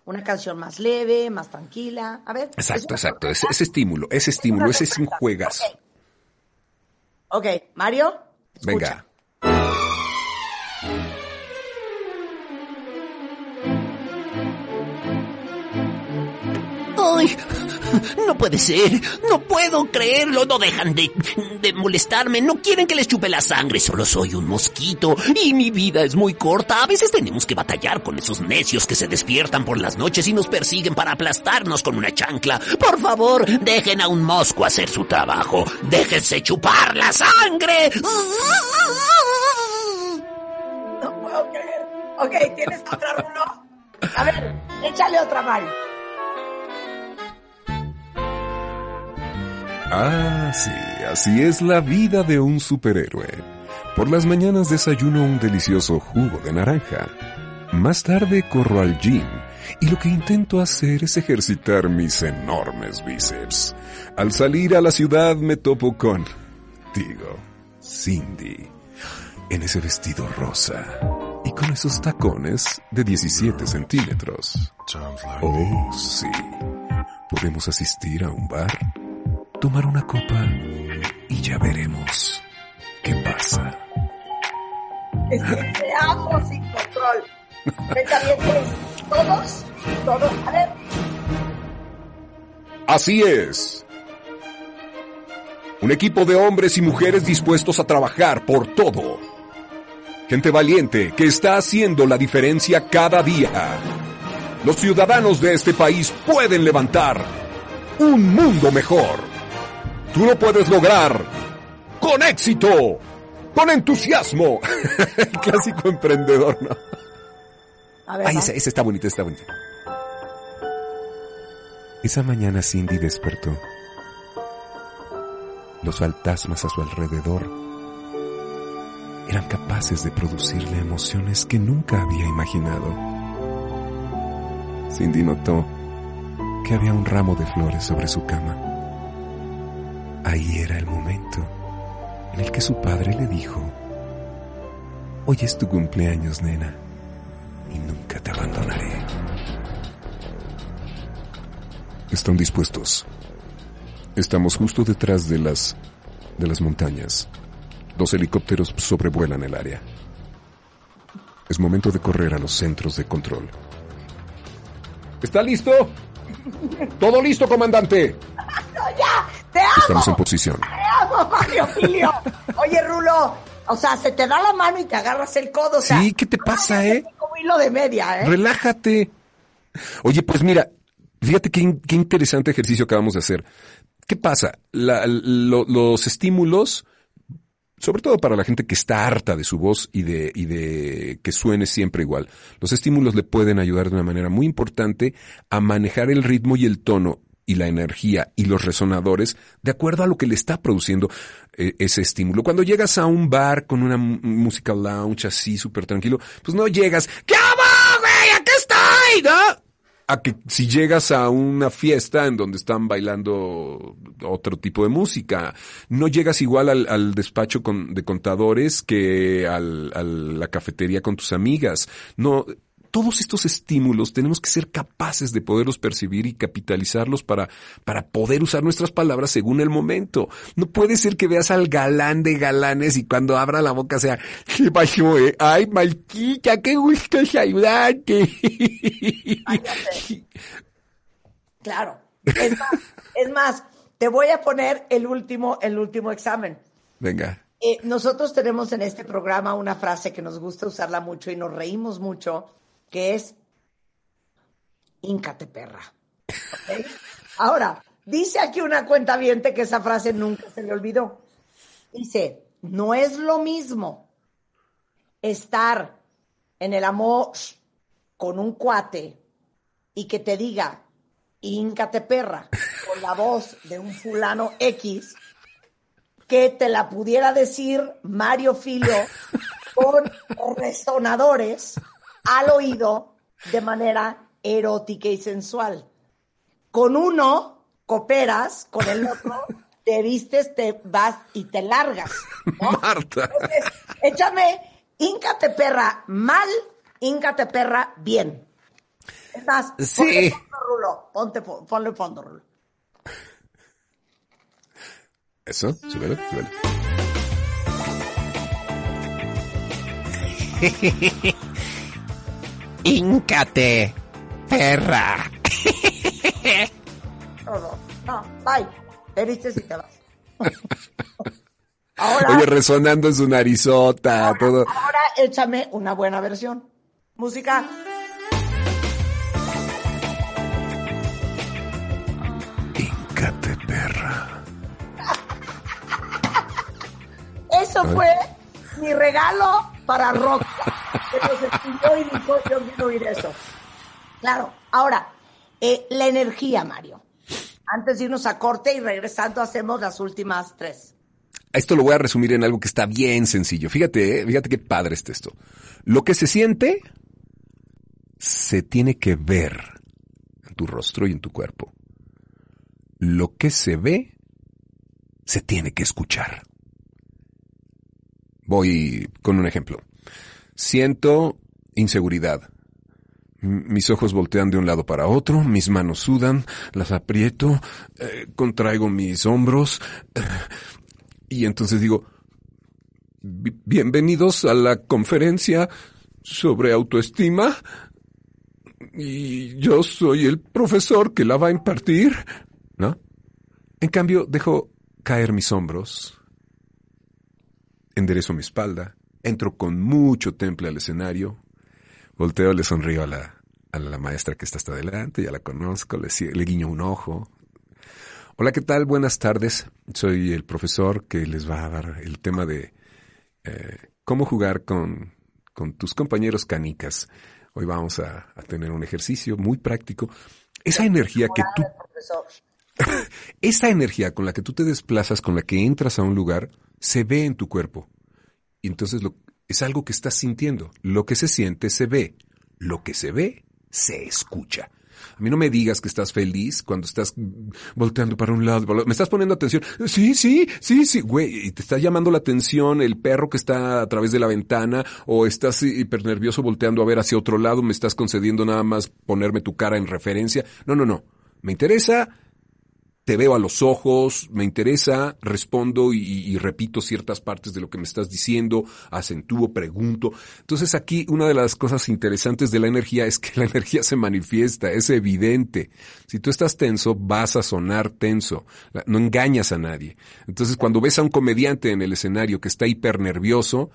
una canción más leve, más tranquila. A ver.
Exacto,
¿es una
exacto. Ese, ese estímulo, ese estímulo, ese es un juegas.
Ok, Mario. escucha.
Venga.
No puede ser. No puedo creerlo. No dejan de, molestarme. No quieren que les chupe la sangre. Solo soy un mosquito. Y mi vida es muy corta. A veces tenemos que batallar con esos necios que se despiertan por las noches y nos persiguen para aplastarnos con una chancla. Por favor, dejen a un mosco hacer su trabajo. Déjense chupar la sangre.
No puedo creer. Ok, ¿tienes otra, Rulo? A ver, échale otra, Mario.
Ah, sí, así es la vida de un superhéroe. Por las mañanas desayuno un delicioso jugo de naranja. Más tarde corro al gym y lo que intento hacer es ejercitar mis enormes bíceps. Al salir a la ciudad me topo con, digo, Cindy, en ese vestido rosa y con esos tacones de 17 centímetros. Oh, sí. Podemos asistir a un bar tomar una copa y ya veremos qué pasa.
Es que te amo sin control. Todos, todos. A ver,
Así es. Un equipo de hombres y mujeres dispuestos a trabajar por todo. Gente valiente que está haciendo la diferencia cada día. Los ciudadanos de este país pueden levantar un mundo mejor. Tú lo puedes lograr con éxito, con entusiasmo. El [LAUGHS] clásico emprendedor, ¿no?
a ver.
Ay,
va.
esa, esa está bonita, está bonita. Esa mañana Cindy despertó. Los fantasmas a su alrededor eran capaces de producirle emociones que nunca había imaginado. Cindy notó que había un ramo de flores sobre su cama. Ahí era el momento en el que su padre le dijo, Hoy es tu cumpleaños, nena, y nunca te abandonaré. ¿Están dispuestos? Estamos justo detrás de las de las montañas, dos helicópteros sobrevuelan el área. Es momento de correr a los centros de control. ¿Está listo? Todo listo, comandante. [LAUGHS]
¡Ya! ¡Te amo!
Estamos en posición.
¡Te amo, Mario Filio! Oye, Rulo, o sea, se te da la mano y te agarras el codo. O sea,
Sí, ¿qué te pasa, eh?
Como hilo de media, ¿eh?
Relájate. Oye, pues mira, fíjate qué, in- qué interesante ejercicio acabamos de hacer. ¿Qué pasa? La- lo- los estímulos, sobre todo para la gente que está harta de su voz y de, y de que suene siempre igual, los estímulos le pueden ayudar de una manera muy importante a manejar el ritmo y el tono y la energía y los resonadores de acuerdo a lo que le está produciendo eh, ese estímulo. Cuando llegas a un bar con una música lounge así súper tranquilo, pues no llegas, ¿qué hago, güey? ¡Aquí estoy! ¿No? A que si llegas a una fiesta en donde están bailando otro tipo de música, no llegas igual al, al despacho con- de contadores que al- a la cafetería con tus amigas. No, todos estos estímulos tenemos que ser capaces de poderlos percibir y capitalizarlos para, para poder usar nuestras palabras según el momento. No puede ser que veas al galán de galanes y cuando abra la boca sea, ¿qué pasó, eh? Ay, Malquita, qué gusto saludarte.
Claro. Es más, es más, te voy a poner el último, el último examen.
Venga.
Eh, nosotros tenemos en este programa una frase que nos gusta usarla mucho y nos reímos mucho, que es Íncate perra. Ahora, dice aquí una cuenta que esa frase nunca se le olvidó. Dice, no es lo mismo estar en el amor con un cuate y que te diga, Íncate perra, con la voz de un fulano X, que te la pudiera decir Mario Filio con resonadores al oído de manera erótica y sensual. Con uno cooperas, con el otro te vistes, te vas y te largas. ¿no? [LAUGHS]
Marta.
Entonces, échame, íncate perra mal, íncate perra bien. Es más,
Sí.
ponle fondo, Rulo, ponte, ponle fondo, Rulo.
Eso, súbelo, súbelo. [LAUGHS]
Híncate, perra.
Todo. No, bye. Te vistes y te vas. [LAUGHS] Ahora,
Oye, resonando en su narizota, todo.
ahora échame una buena versión. Música.
Íncate, perra. [LAUGHS]
Eso fue mi regalo para Rock. Que nos escuchó y yo quiero oír eso. Claro. Ahora, eh, la energía, Mario. Antes de irnos a corte y regresando hacemos las últimas tres.
Esto lo voy a resumir en algo que está bien sencillo. Fíjate, eh, fíjate qué padre está esto. Lo que se siente se tiene que ver en tu rostro y en tu cuerpo. Lo que se ve se tiene que escuchar. Voy con un ejemplo. Siento inseguridad. Mis ojos voltean de un lado para otro, mis manos sudan, las aprieto, eh, contraigo mis hombros. eh, y entonces digo, "Bi- bienvenidos a la conferencia sobre autoestima. Y yo soy el profesor que la va a impartir, ¿no? En cambio, dejo caer mis hombros, enderezo mi espalda, entro con mucho temple al escenario, volteo, le sonrío a la, a la maestra que está hasta adelante, ya la conozco, le, guiño un ojo, Hola, ¿qué tal? Buenas tardes. Soy el profesor que les va a dar el tema de eh, cómo jugar con, con tus compañeros canicas. Hoy vamos a, a tener un ejercicio muy práctico. Esa energía que tú, [LAUGHS] esa energía con la que tú te desplazas, con la que entras a un lugar, se ve en tu cuerpo. Y entonces lo, es algo que estás sintiendo. Lo que se siente se ve. Lo que se ve se escucha. A mí no me digas que estás feliz cuando estás volteando para un lado. Me estás poniendo atención. Sí, sí, sí, sí, güey. Y te está llamando la atención el perro que está a través de la ventana o estás hiper nervioso volteando a ver hacia otro lado. Me estás concediendo nada más ponerme tu cara en referencia. No, no, no. Me interesa te veo a los ojos, me interesa, respondo y, repito ciertas partes de lo que me estás diciendo, acentúo, pregunto. Entonces aquí una de las cosas interesantes de la energía es que [LAUGHS] la energía se manifiesta, es evidente. Si tú estás tenso, vas a sonar tenso. No engañas a nadie. Entonces cuando ves a un comediante en el escenario que está hiper nervioso,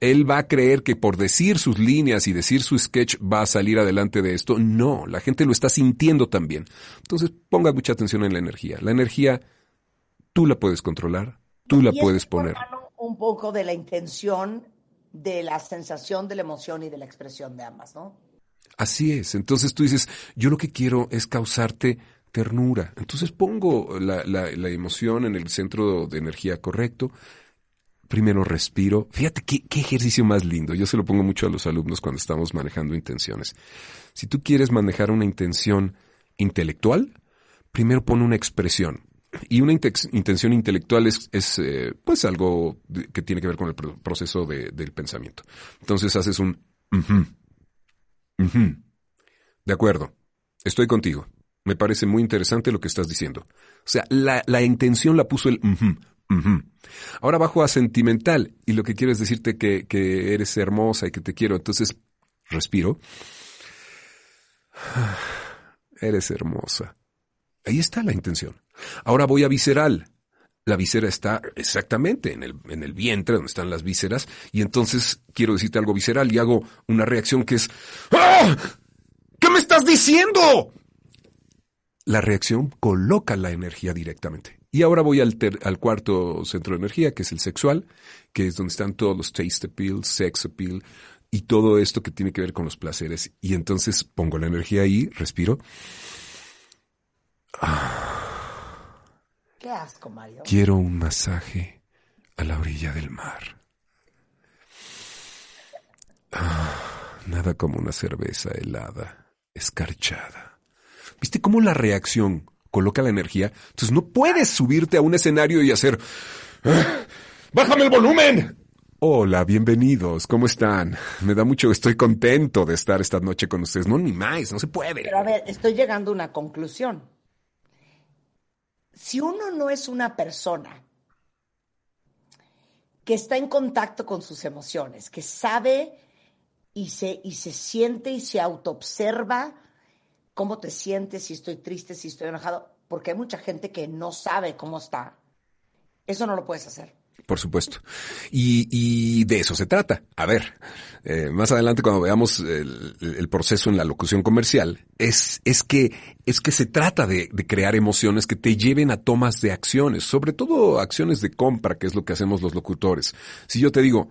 él va a creer que por decir sus líneas y decir su sketch va a salir adelante de esto. No, la gente lo está sintiendo también. Entonces ponga mucha atención en la energía. La energía tú la puedes controlar, tú la puedes poner.
Un poco de la intención, de la sensación, de la emoción y de la expresión de ambas, ¿no?
Así es. Entonces tú dices, yo lo que quiero es causarte ternura. Entonces pongo la, la, la emoción en el centro de energía correcto primero respiro. Fíjate qué, ejercicio más lindo. Yo se lo pongo mucho a los alumnos cuando estamos manejando intenciones. Si tú quieres manejar una intención intelectual, primero pon una expresión. Y una intención intelectual es, eh, pues algo que tiene que ver con el proceso de, del pensamiento. Entonces haces un de acuerdo, estoy contigo. Me parece muy interesante lo que estás diciendo. O sea, la, la intención la puso el Ahora bajo a sentimental y lo que quiero es decirte que, eres hermosa y que te quiero. Entonces, respiro. [SIGHS] Eres hermosa. Ahí está la intención. Ahora voy a visceral. La víscera está exactamente en el, en el vientre, donde están las vísceras, y entonces quiero decirte algo visceral y hago una reacción que es ¡Ah! ¿Qué me estás diciendo? La reacción coloca la energía directamente. Y ahora voy al, al cuarto centro de energía, que es el sexual, que es donde están todos los taste appeal, sex appeal y todo esto que tiene que ver con los placeres. Y entonces pongo la energía ahí, respiro.
Qué asco, Mario.
Quiero un masaje a la orilla del mar. Ah, nada como una cerveza helada, escarchada. ¿Viste cómo la reacción coloca la energía. Entonces no puedes subirte a un escenario y hacer... ¡Ah! ¡Bájame el volumen! Hola, bienvenidos, ¿cómo están? Me da mucho, estoy contento de estar esta noche con ustedes. No, ni más, no se puede.
Pero a ver, estoy llegando a una conclusión. Si uno no es una persona que está en contacto con sus emociones, que sabe y se, y se siente y se autoobserva cómo te sientes, si estoy triste, si estoy enojado, porque hay mucha gente que no sabe cómo está. Eso no lo puedes hacer.
Por supuesto. Y, de eso se trata. A ver, eh, más adelante cuando veamos el, proceso en la locución comercial, es, es, que, es que se trata de, de, crear emociones que te lleven a tomas de acciones, sobre todo acciones de compra, que es lo que hacemos los locutores. Si yo te digo,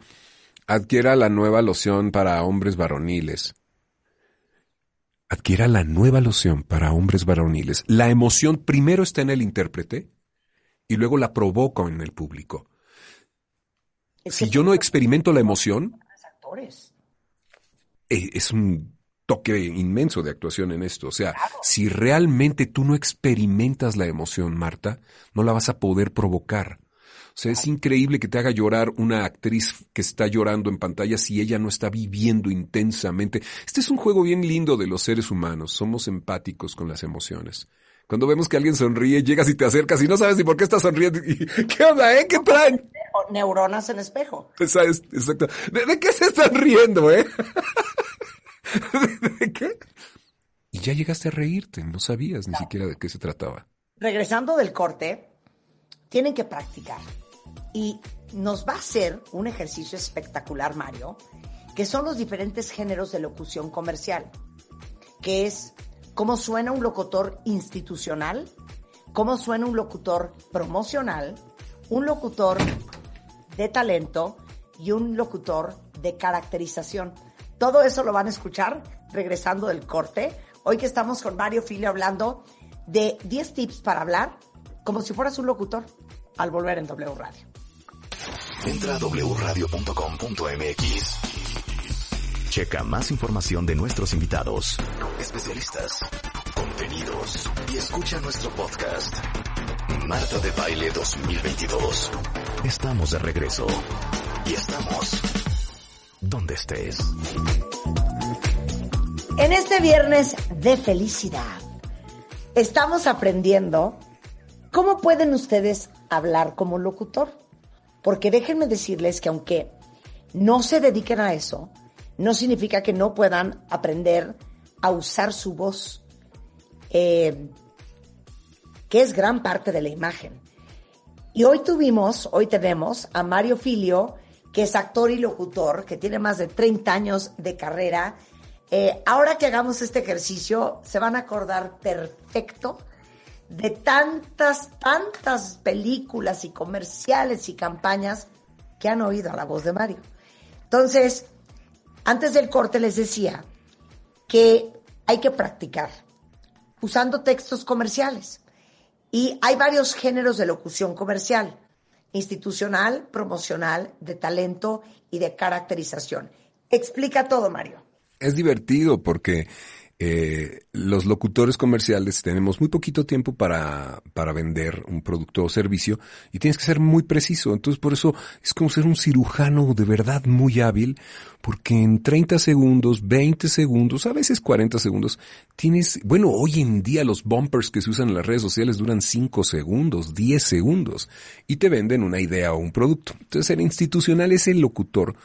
adquiera la nueva loción para hombres varoniles, adquiera la nueva loción para hombres varoniles, la emoción primero está en el intérprete y luego la provoco en el público. si yo no experimento la emoción, eh, es un toque inmenso de actuación en esto. O sea, si realmente tú no experimentas la emoción, Marta, no la vas a poder provocar. O sea, es increíble que te haga llorar una actriz que está llorando en pantalla si ella no está viviendo intensamente. Este es un juego bien lindo de los seres humanos. Somos empáticos con las emociones. Cuando vemos que alguien sonríe, llegas y te acercas y no sabes ni por qué está sonriendo. [LAUGHS] ¿Qué onda, eh? ¿Qué traen?
Neuronas en espejo.
Exacto. ¿De, qué se están riendo, eh? [LAUGHS] ¿De qué? Y ya llegaste a reírte, no sabías ni siquiera de qué se trataba.
Regresando del corte, tienen que practicar y nos va a hacer un ejercicio espectacular, Mario, que son los diferentes géneros de locución comercial, que es cómo suena un locutor institucional, cómo suena un locutor promocional, un locutor de talento y un locutor de caracterización. Todo eso lo van a escuchar regresando del corte. Hoy que estamos con Mario Filio hablando de 10 tips para hablar como si fueras un locutor al volver en W Radio.
Entra a wradio.com.mx. Checa más información de nuestros invitados, especialistas, contenidos y escucha nuestro podcast. Marta de Baile 2022. Estamos de regreso y estamos donde estés.
En este viernes de felicidad, estamos aprendiendo ¿Cómo pueden ustedes hablar como locutor? Porque déjenme decirles que aunque no se dediquen a eso, no significa que no puedan aprender a usar su voz, eh, que es gran parte de la imagen. Y hoy tuvimos, hoy tenemos a Mario Filio, que es actor y locutor, que tiene más de 30 años de carrera. Eh, ahora que hagamos este ejercicio, se van a acordar perfecto de tantas, tantas películas y comerciales y campañas que han oído a la voz de Mario. Entonces, antes del corte les decía que hay que practicar usando textos comerciales. Y hay varios géneros de locución comercial, institucional, promocional, de talento y de caracterización. Explica todo, Mario.
Es divertido porque eh, los locutores comerciales tenemos muy poquito tiempo para, para vender un producto o servicio y tienes que ser muy preciso. Entonces por eso es como ser un cirujano de verdad muy hábil porque en 30 segundos, 20 segundos, a veces 40 segundos, tienes, bueno, hoy en día los bumpers que se usan en las redes sociales duran 5 segundos, 10 segundos y te venden una idea o un producto. Entonces el institucional es el locutor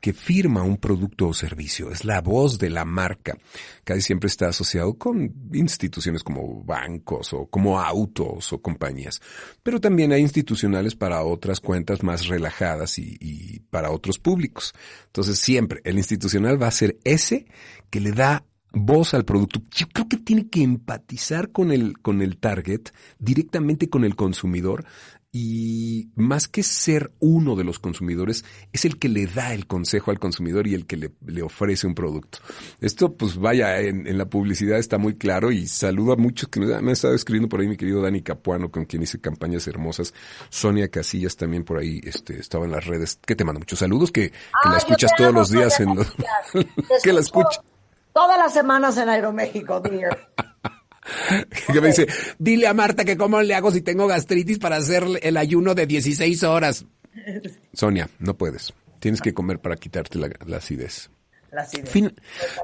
que firma un producto o servicio, es la voz de la marca. Casi siempre está asociado con instituciones como bancos o como autos o compañías. Pero también hay institucionales para otras cuentas más relajadas y, para otros públicos. Entonces siempre el institucional va a ser ese que le da voz al producto. Yo creo que tiene que empatizar con el, con el target, directamente con el consumidor, y más que ser uno de los consumidores, es el que le da el consejo al consumidor y el que le, ofrece un producto. Esto, pues vaya, en, la publicidad está muy claro y saludo a muchos que me, han estado escribiendo por ahí, mi querido Dani Capuano, con quien hice campañas hermosas. Sonia Casillas también por ahí este, estaba en las redes, que te mando muchos saludos, que, la escuchas todos los días en los... [LAUGHS] que la escuchas.
Todas las semanas en Aeroméxico, dear. [LAUGHS] [LAUGHS]
que me dice, dile a Marta que cómo le hago si tengo gastritis para hacer el ayuno de 16 horas.
Sonia, no puedes. Tienes que comer para quitarte la, acidez.
La acidez.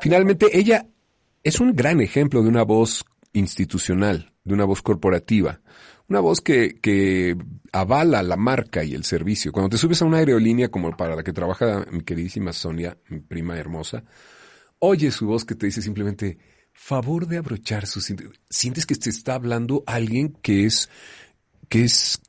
finalmente, ella es un gran ejemplo de una voz institucional, de una voz corporativa. Una voz que, que avala la marca y el servicio. Cuando te subes a una aerolínea como para la que trabaja mi queridísima Sonia, mi prima hermosa, oye su voz que te dice simplemente, favor de abrochar sus sientes que te está hablando alguien que es que es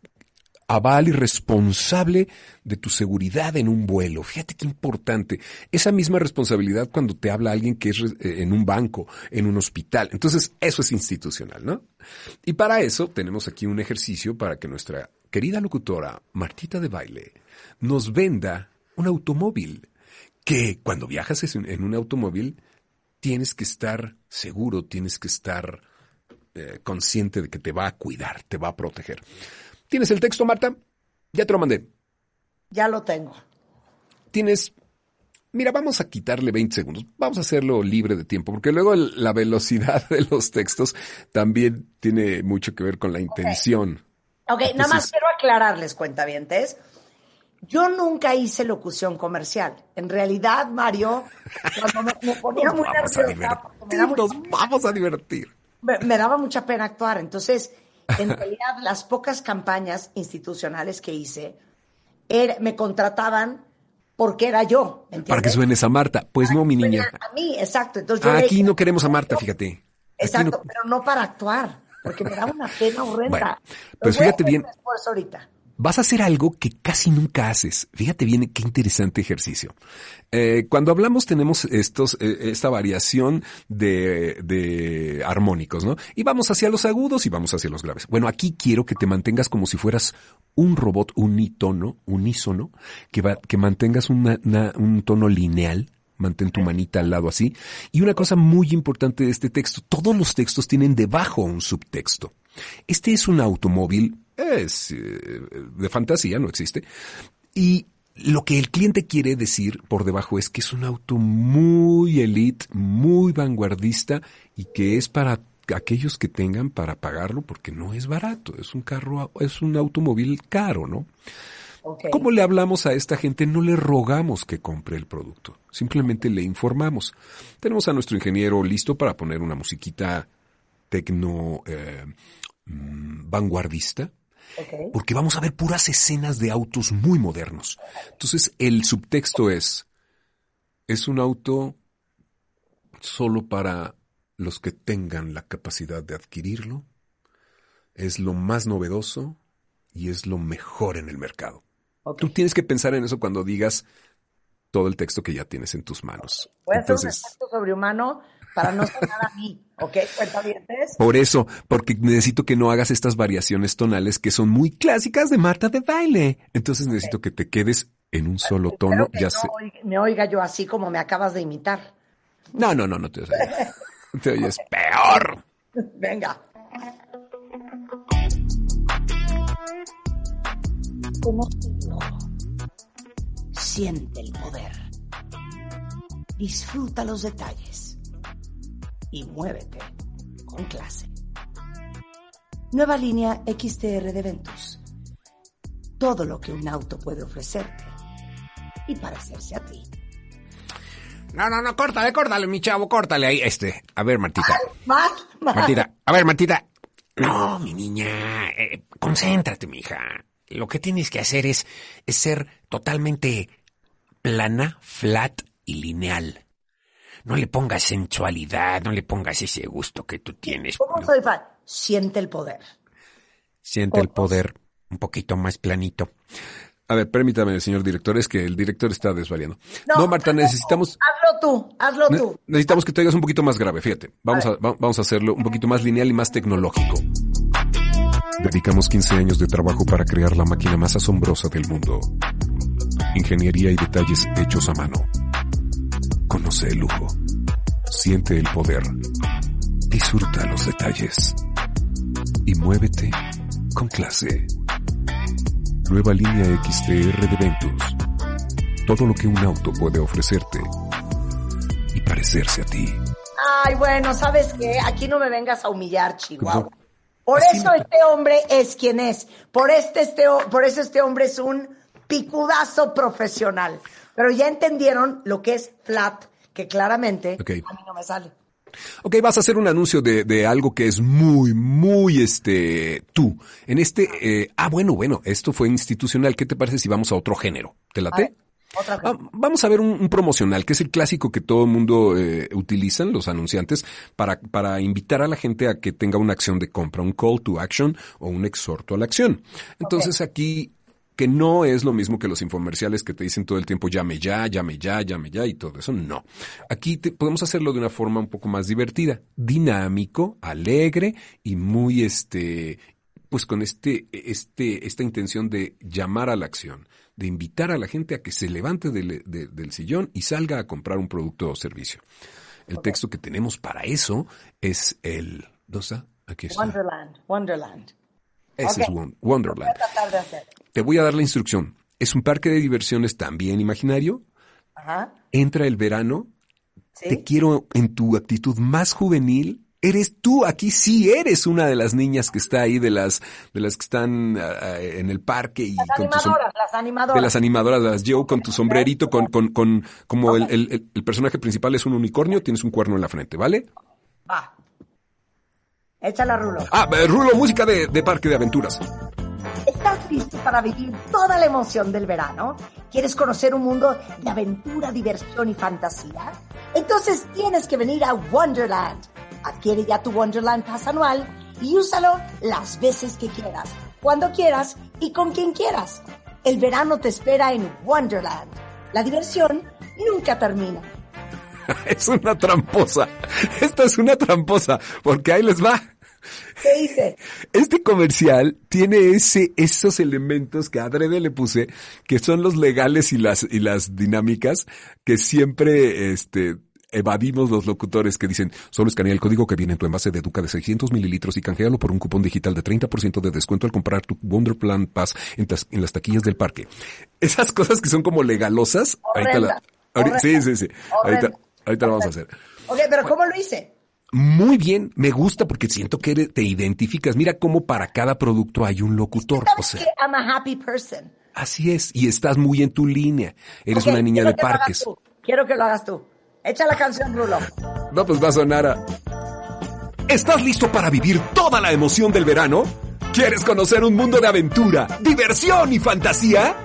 aval y responsable de tu seguridad en un vuelo. Fíjate qué importante. Esa misma responsabilidad cuando te habla alguien que es eh, en un banco, en un hospital. Entonces, eso es institucional, ¿no? Y para eso tenemos aquí un ejercicio para que nuestra querida locutora, Martita de Baile, nos venda un automóvil que cuando viajas en un automóvil tienes que estar seguro, tienes que estar eh, consciente de que te va a cuidar, te va a proteger. ¿Tienes el texto, Marta? Ya te lo mandé.
Ya lo tengo.
Tienes... Mira, vamos a quitarle 20 segundos. Vamos a hacerlo libre de tiempo, porque luego la velocidad [LAUGHS] de los textos también tiene mucho que ver con la intención.
Ok, okay nada más quiero aclararles, cuentavientes. Yo nunca hice locución comercial. En realidad, Mario, cuando me, ponía muy nerviosa,
nos vamos a divertir.
Me, daba mucha pena actuar. Entonces, en realidad, las pocas campañas institucionales que hice, me contrataban porque era yo.
Para que suenes a Marta. Pues no, mi niña.
A mí, exacto. Entonces,
Aquí no queremos a Marta, fíjate.
Exacto, pero no para actuar, porque me daba una pena horrenda.
pues fíjate bien.
ahorita
vas a hacer algo que casi nunca haces. Fíjate bien qué interesante ejercicio. Eh, cuando hablamos tenemos estos, eh, esta variación de, de, armónicos, ¿no? Y vamos hacia los agudos y vamos hacia los graves. Bueno, aquí quiero que te mantengas como si fueras un robot unítono, unísono, que, va, que mantengas un tono lineal, mantén tu manita al lado así. Y una cosa muy importante de este texto, todos los textos tienen debajo un subtexto. Este es un automóvil es eh, de fantasía, no existe. Y lo que el cliente quiere decir por debajo es que es un auto muy elite, muy vanguardista y que es para aquellos que tengan para pagarlo porque no es barato, es un carro, es un automóvil caro, ¿no? ¿Cómo le hablamos a esta gente? No le rogamos que compre el producto, simplemente le informamos. Tenemos a nuestro ingeniero listo para poner una musiquita tecno, eh, mm, vanguardista, Porque vamos a ver puras escenas de autos muy modernos. Entonces, el subtexto es, es un auto solo para los que tengan la capacidad de adquirirlo, es lo más novedoso y es lo mejor en el mercado. Tú tienes que pensar en eso cuando digas todo el texto que ya tienes en tus manos.
Voy a hacer un
Entonces,
sobrehumano para no sonar a mí, ¿ok? Cuentavientes.
por eso, porque necesito que no hagas estas variaciones tonales que son muy clásicas de Marta de baile. Entonces necesito que te quedes en un solo tono,
que
ya
no
sé.
oiga- me oiga yo así como me acabas de imitar.
No, no, no, no te oyes. [LAUGHS] Te oyes peor.
Venga. Como siente el poder. Disfruta los detalles. Y muévete con clase. Nueva línea XTR de Ventus. Todo lo que un auto puede ofrecerte y parecerse a ti.
No, no, no, córtale, córtale, mi chavo, córtale ahí. Este, a ver, Martita.
Más.
Martita, a ver, Martita. No, mi niña, eh, concéntrate, mija. Lo que tienes que hacer es, es ser totalmente plana, flat y lineal. No le pongas sensualidad, no le pongas ese gusto que tú tienes.
¿Cómo
No.
soy fan? Siente el poder.
Siente el poder un poquito más planito.
A ver, permítame, señor director, es que el director está desvariando.
No,
No, Marta, necesitamos,
Hazlo tú, hazlo tú.
necesitamos que te hagas un poquito más grave, fíjate. Vamos a, va- vamos a hacerlo un poquito más lineal y más tecnológico. Dedicamos 15 años de trabajo para crear la máquina más asombrosa del mundo. Ingeniería y detalles hechos a mano. Conoce el lujo. Siente el poder. Disfruta los detalles. Y muévete con clase. Nueva línea XTR de Ventus. Todo lo que un auto puede ofrecerte y parecerse a ti.
Ay, bueno, ¿sabes qué? Aquí no me vengas a humillar, Chihuahua. Por
Así
eso este hombre es quien es. Por este, este, por eso este hombre es un picudazo profesional. Pero ya entendieron lo que es flat, que claramente
Ok.
a mí no me sale.
Ok, vas a hacer un anuncio de, de algo que es muy, muy, este, tú. En este, eh, ah, bueno, bueno, esto fue institucional. ¿Qué te parece si vamos a otro género? ¿Te late?
otra
Ah,
cosa.
vamos a ver un, un promocional, que es el clásico que todo el mundo eh, utilizan, los anunciantes, para, para invitar a la gente a que tenga una acción de compra, un call to action o un exhorto a la acción. Entonces aquí, que no es lo mismo que los infomerciales que te dicen todo el tiempo llame ya, llame ya, llame ya y todo eso, no. Aquí te- podemos hacerlo de una forma un poco más divertida, dinámico, alegre y muy este, pues con este, este, esta intención de llamar a la acción, de invitar a la gente a que se levante del, de- del sillón y salga a comprar un producto o servicio. El texto que tenemos para eso es el, ¿dónde está? Aquí está.
Wonderland, Wonderland.
Ese es Won- Wonderland.
Voy a tratar de hacer.
Te voy a dar la instrucción. Es un parque de diversiones también imaginario.
Ajá.
Entra el verano.
¿Sí?
Te quiero en tu actitud más juvenil. Eres tú, aquí sí eres una de las niñas que está ahí, de las, de las que están ah, ah, en el parque y
Las
con tu
animadoras, las animadoras.
de las animadoras, las Joe, con tu sombrerito, con, con, con, como el- el personaje principal es un unicornio, tienes un cuerno en la frente, ¿vale?
Va. Échala, Rulo.
Ah, eh, Rulo, música de, de parque de aventuras.
¿Estás listo para vivir toda la emoción del verano? ¿Quieres conocer un mundo de aventura, diversión y fantasía? Entonces tienes que venir a Wonderland. Adquiere ya tu Wonderland Pass anual y úsalo las veces que quieras, cuando quieras y con quien quieras. El verano te espera en Wonderland. La diversión nunca termina. [LAUGHS]
Es una tramposa. Esta es una tramposa, porque ahí les va.
¿Qué dice?
Este comercial tiene ese, esos elementos que adrede le puse, que son los legales y las, y las dinámicas que siempre, este, evadimos los locutores que dicen, solo escanea el código que viene en tu envase de Duca de 600 mililitros y canjealo por un cupón digital de 30% de descuento al comprar tu Wonderplan Pass en, tas- en las taquillas del parque. Esas cosas que son como legalosas, ahorita la,
Horrenda,
ahorita- sí, sí, sí, ahorita, ahorita lo vamos a hacer.
Ok, pero ¿cómo lo hice?
Muy bien, me gusta porque siento que eres- te identificas. Mira cómo para cada producto hay un locutor. O
¿Sabes
sea,
que I'm a happy person?
así es. Y estás muy en tu línea. Eres una niña de parques.
Quiero que lo hagas tú. Echa la canción, Rulo.
No, pues va a sonar a... ¿Estás listo para vivir toda la emoción del verano? ¿Quieres conocer un mundo de aventura, diversión y fantasía?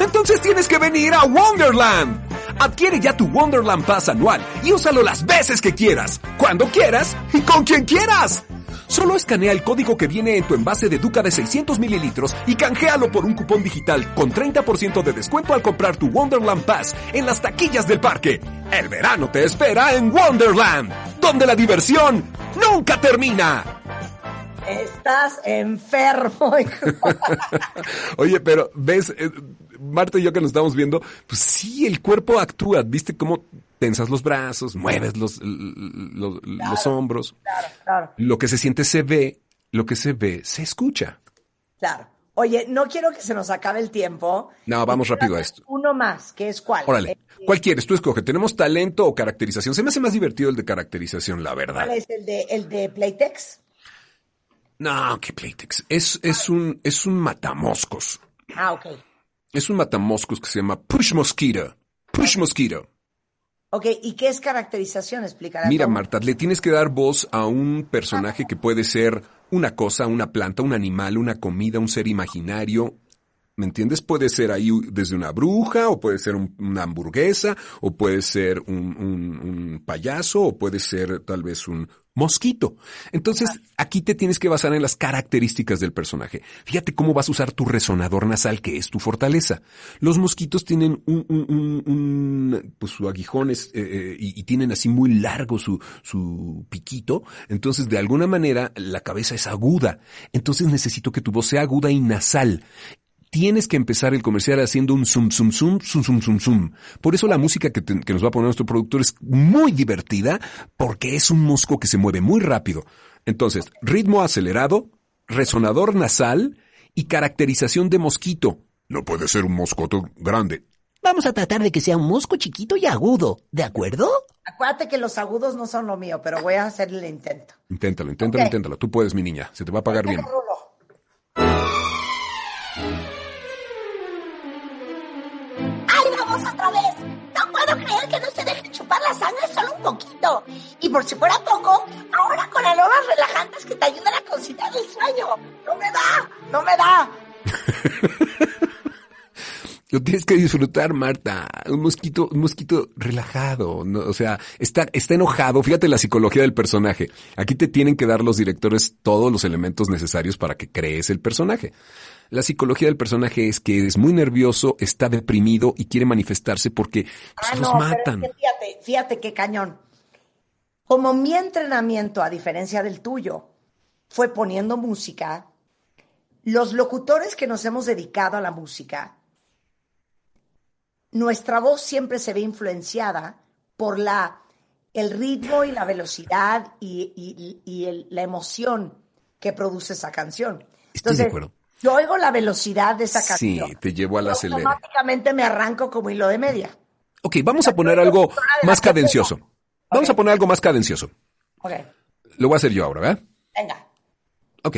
Entonces tienes que venir a Wonderland. Adquiere ya tu Wonderland Pass anual y úsalo las veces que quieras, cuando quieras y con quien quieras. Solo escanea el código que viene en tu envase de Duca de 600 mililitros y canjealo por un cupón digital con 30% de descuento al comprar tu Wonderland Pass en las taquillas del parque. El verano te espera en Wonderland, donde la diversión nunca termina.
Estás enfermo, hijo. [LAUGHS]
Oye, pero ves, Eh, Marta y yo que nos estamos viendo, pues sí, el cuerpo actúa. ¿Viste cómo tensas los brazos, mueves los, los, hombros?
Claro, claro,
Lo que se siente se ve, lo que se ve se escucha.
claro. Oye, no quiero que se nos acabe el tiempo.
No, vamos rápido a esto.
Uno más, que es cuál.
Órale,
Eh,
¿cuál quieres? Tú escoge. ¿Tenemos talento o caracterización? Se me hace más divertido el de caracterización, la
¿Cuál
verdad.
es el de, el de Playtex?
No, que Playtex. Es, es un, es un matamoscos.
Ah, ok.
Es un matamoscos que se llama Push Mosquito. Push Mosquito.
Ok, ¿y qué es caracterización? Explicará.
Mira. Marta, le tienes que dar voz a un personaje que puede ser una cosa, una planta, un animal, una comida, un ser imaginario. ¿Me entiendes? Puede ser ahí desde una bruja, o puede ser un- una hamburguesa, o puede ser un, un- un payaso, o puede ser tal vez un mosquito. Entonces, aquí te tienes que basar en las características del personaje. Fíjate cómo vas a usar tu resonador nasal, que es tu fortaleza. Los mosquitos tienen un, un- un- un- pues su aguijón es, eh, eh, y, y tienen así muy largo su, su piquito. Entonces, de alguna manera, la cabeza es aguda. Entonces, necesito que tu voz sea aguda y nasal tienes que empezar el comercial haciendo un zoom, zoom, zoom, zoom, zoom, zoom, zoom. Por eso la música que, te- que nos va a poner nuestro productor es muy divertida porque es un mosco que se mueve muy rápido. Entonces, ritmo acelerado, resonador nasal y caracterización de mosquito. No puede ser un moscoto grande.
Vamos a tratar de que sea un mosco chiquito y agudo, ¿de acuerdo?
Acuérdate que los agudos no son lo mío, pero voy a hacer el intento.
Inténtalo, inténtalo, inténtalo. Tú puedes, mi niña. Se te va a pagar bien.
Rulo.
Otra vez! No puedo creer que no se dejen chupar la sangre solo un poquito. Y por si fuera poco, ahora con aromas relajantes que te ayudan a conciliar el sueño.
No me da, no me da. [LAUGHS]
Lo tienes que disfrutar, Marta. Un mosquito, un mosquito relajado. O sea, está, está enojado. Fíjate la psicología del personaje. Aquí te tienen que dar los directores todos los elementos necesarios para que crees el personaje. La psicología del personaje es que es muy nervioso, está deprimido y quiere manifestarse porque pues,
Ah,
los
no, pero
matan.
es que fíjate, fíjate qué cañón. Como mi entrenamiento, a diferencia del tuyo, fue poniendo música, los locutores que nos hemos dedicado a la música, nuestra voz siempre se ve influenciada por la, el ritmo y la velocidad y, y- y el- la emoción que produce esa canción.
Estoy de acuerdo.
Yo oigo la velocidad de esa
Sí,
canción.
te llevo
y
acelere.
Automáticamente me arranco como hilo de media.
Ok, vamos a poner algo más
la
cadencioso. Vamos a poner algo más cadencioso.
Ok,
Lo voy a hacer yo ahora, ¿verdad?
venga.
Ok.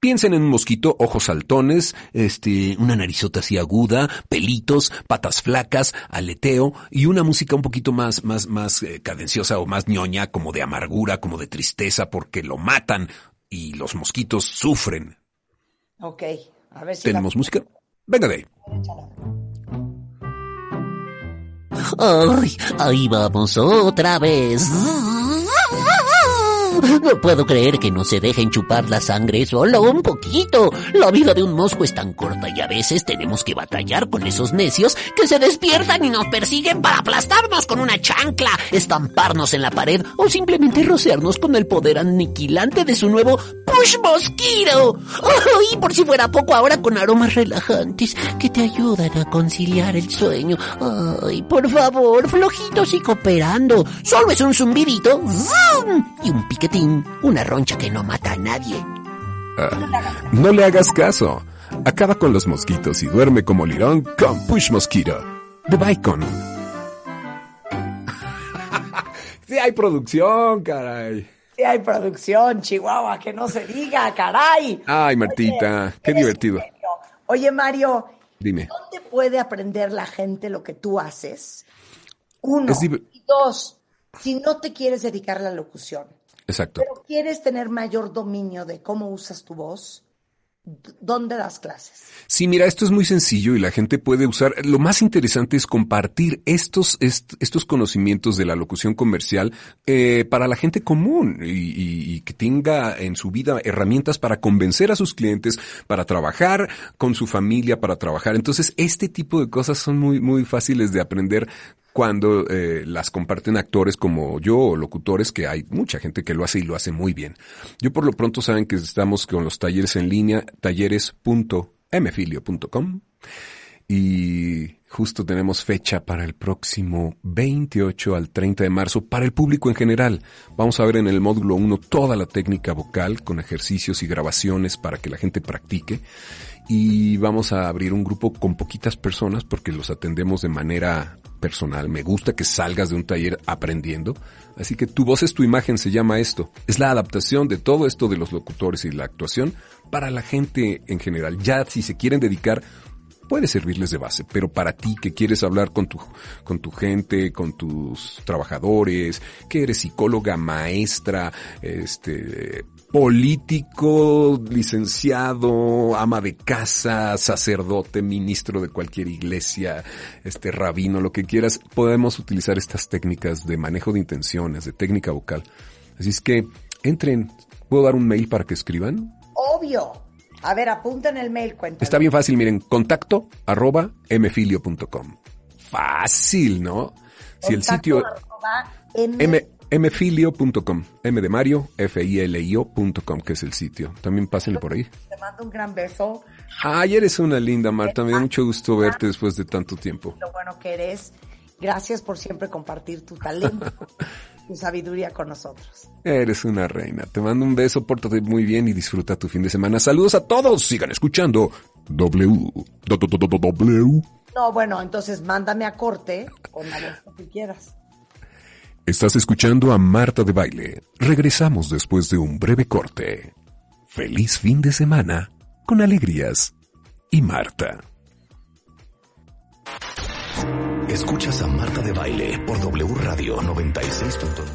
Piensen en un mosquito, ojos saltones, este, una narizota así aguda, pelitos, patas flacas, aleteo y una música un poquito más, más, más eh, cadenciosa o más ñoña, como de amargura, como de tristeza, porque lo matan y los mosquitos sufren.
Ok, a ver si
¿Tenemos música? Venga de ahí.
Ay, ahí vamos otra vez. No puedo creer que no se dejen chupar la sangre solo un poquito. La vida de un mosco es tan corta y a veces tenemos que batallar con esos necios que se despiertan y nos persiguen para aplastarnos con una chancla, estamparnos en la pared o simplemente rociarnos con el poder aniquilante de su nuevo Push Mosquito. Ay, por si fuera poco ahora con aromas relajantes que te ayudan a conciliar el sueño. Ay, por favor, flojitos y cooperando. Solo es un zumbidito ¡zum! y un una roncha que no mata a nadie.
Ah, no le hagas caso. Acaba con los mosquitos y duerme como lirón con Push Mosquito. De Bacon. [LAUGHS] sí hay producción, caray.
Sí hay producción, Chihuahua, que no se diga, caray.
Ay, Martita, qué divertido.
Oye, Mario,
Dime.
¿dónde puede aprender la gente lo que tú haces? Uno. Y dos, si no te quieres dedicar a la locución,
Exacto.
pero quieres tener mayor dominio de cómo usas tu voz, ¿dónde das clases?
Sí, mira, esto es muy sencillo y la gente puede usar. Lo más interesante es compartir estos, est- estos conocimientos de la locución comercial eh, para la gente común y, y- y que tenga en su vida herramientas para convencer a sus clientes, para trabajar con su familia, para trabajar. Entonces, este tipo de cosas son muy, muy fáciles de aprender cuando eh, las comparten actores como yo o locutores, que hay mucha gente que lo hace y lo hace muy bien. Yo por lo pronto saben que estamos con los talleres en línea, talleres.mfilio.com y justo tenemos fecha para el próximo 28 al 30 de marzo para el público en general. Vamos a ver en el módulo 1 toda la técnica vocal con ejercicios y grabaciones para que la gente practique y vamos a abrir un grupo con poquitas personas porque los atendemos de manera personal. Me gusta que salgas de un taller aprendiendo. Así que tu voz es tu imagen, se llama esto. Es la adaptación de todo esto de los locutores y la actuación para la gente en general. Ya si se quieren dedicar puede servirles de base, pero para ti que quieres hablar con tu, con tu gente, con tus trabajadores, que eres psicóloga, maestra, este, político, licenciado, ama de casa, sacerdote, ministro de cualquier iglesia, este rabino, lo que quieras, podemos utilizar estas técnicas de manejo de intenciones, de técnica vocal. Así es que entren, ¿puedo dar un mail para que escriban?
Obvio. A ver, apunten el mail, cuéntame.
Está bien fácil, miren, contacto arroba mfilio.com. Fácil, ¿no? Si el sitio
arroba M-
m, mfilio.com, m de Mario, f i l i o.com, que es el sitio. También pásenle por ahí.
Te mando un gran beso.
Ay, eres una linda, Marta. Me da mucho gusto verte después de tanto tiempo.
Lo bueno que eres. Gracias por siempre compartir tu talento, [LAUGHS] tu sabiduría con nosotros.
Eres una reina. Te mando un beso, pórtate muy bien y disfruta tu fin de semana. Saludos a todos. Sigan escuchando W. W.
No, bueno, entonces mándame a corte con la voz que tú quieras.
Estás escuchando a Marta de Baile. Regresamos después de un breve corte. Feliz fin de semana con alegrías y Marta.
Escuchas a Marta de Baile por W Radio 96.9.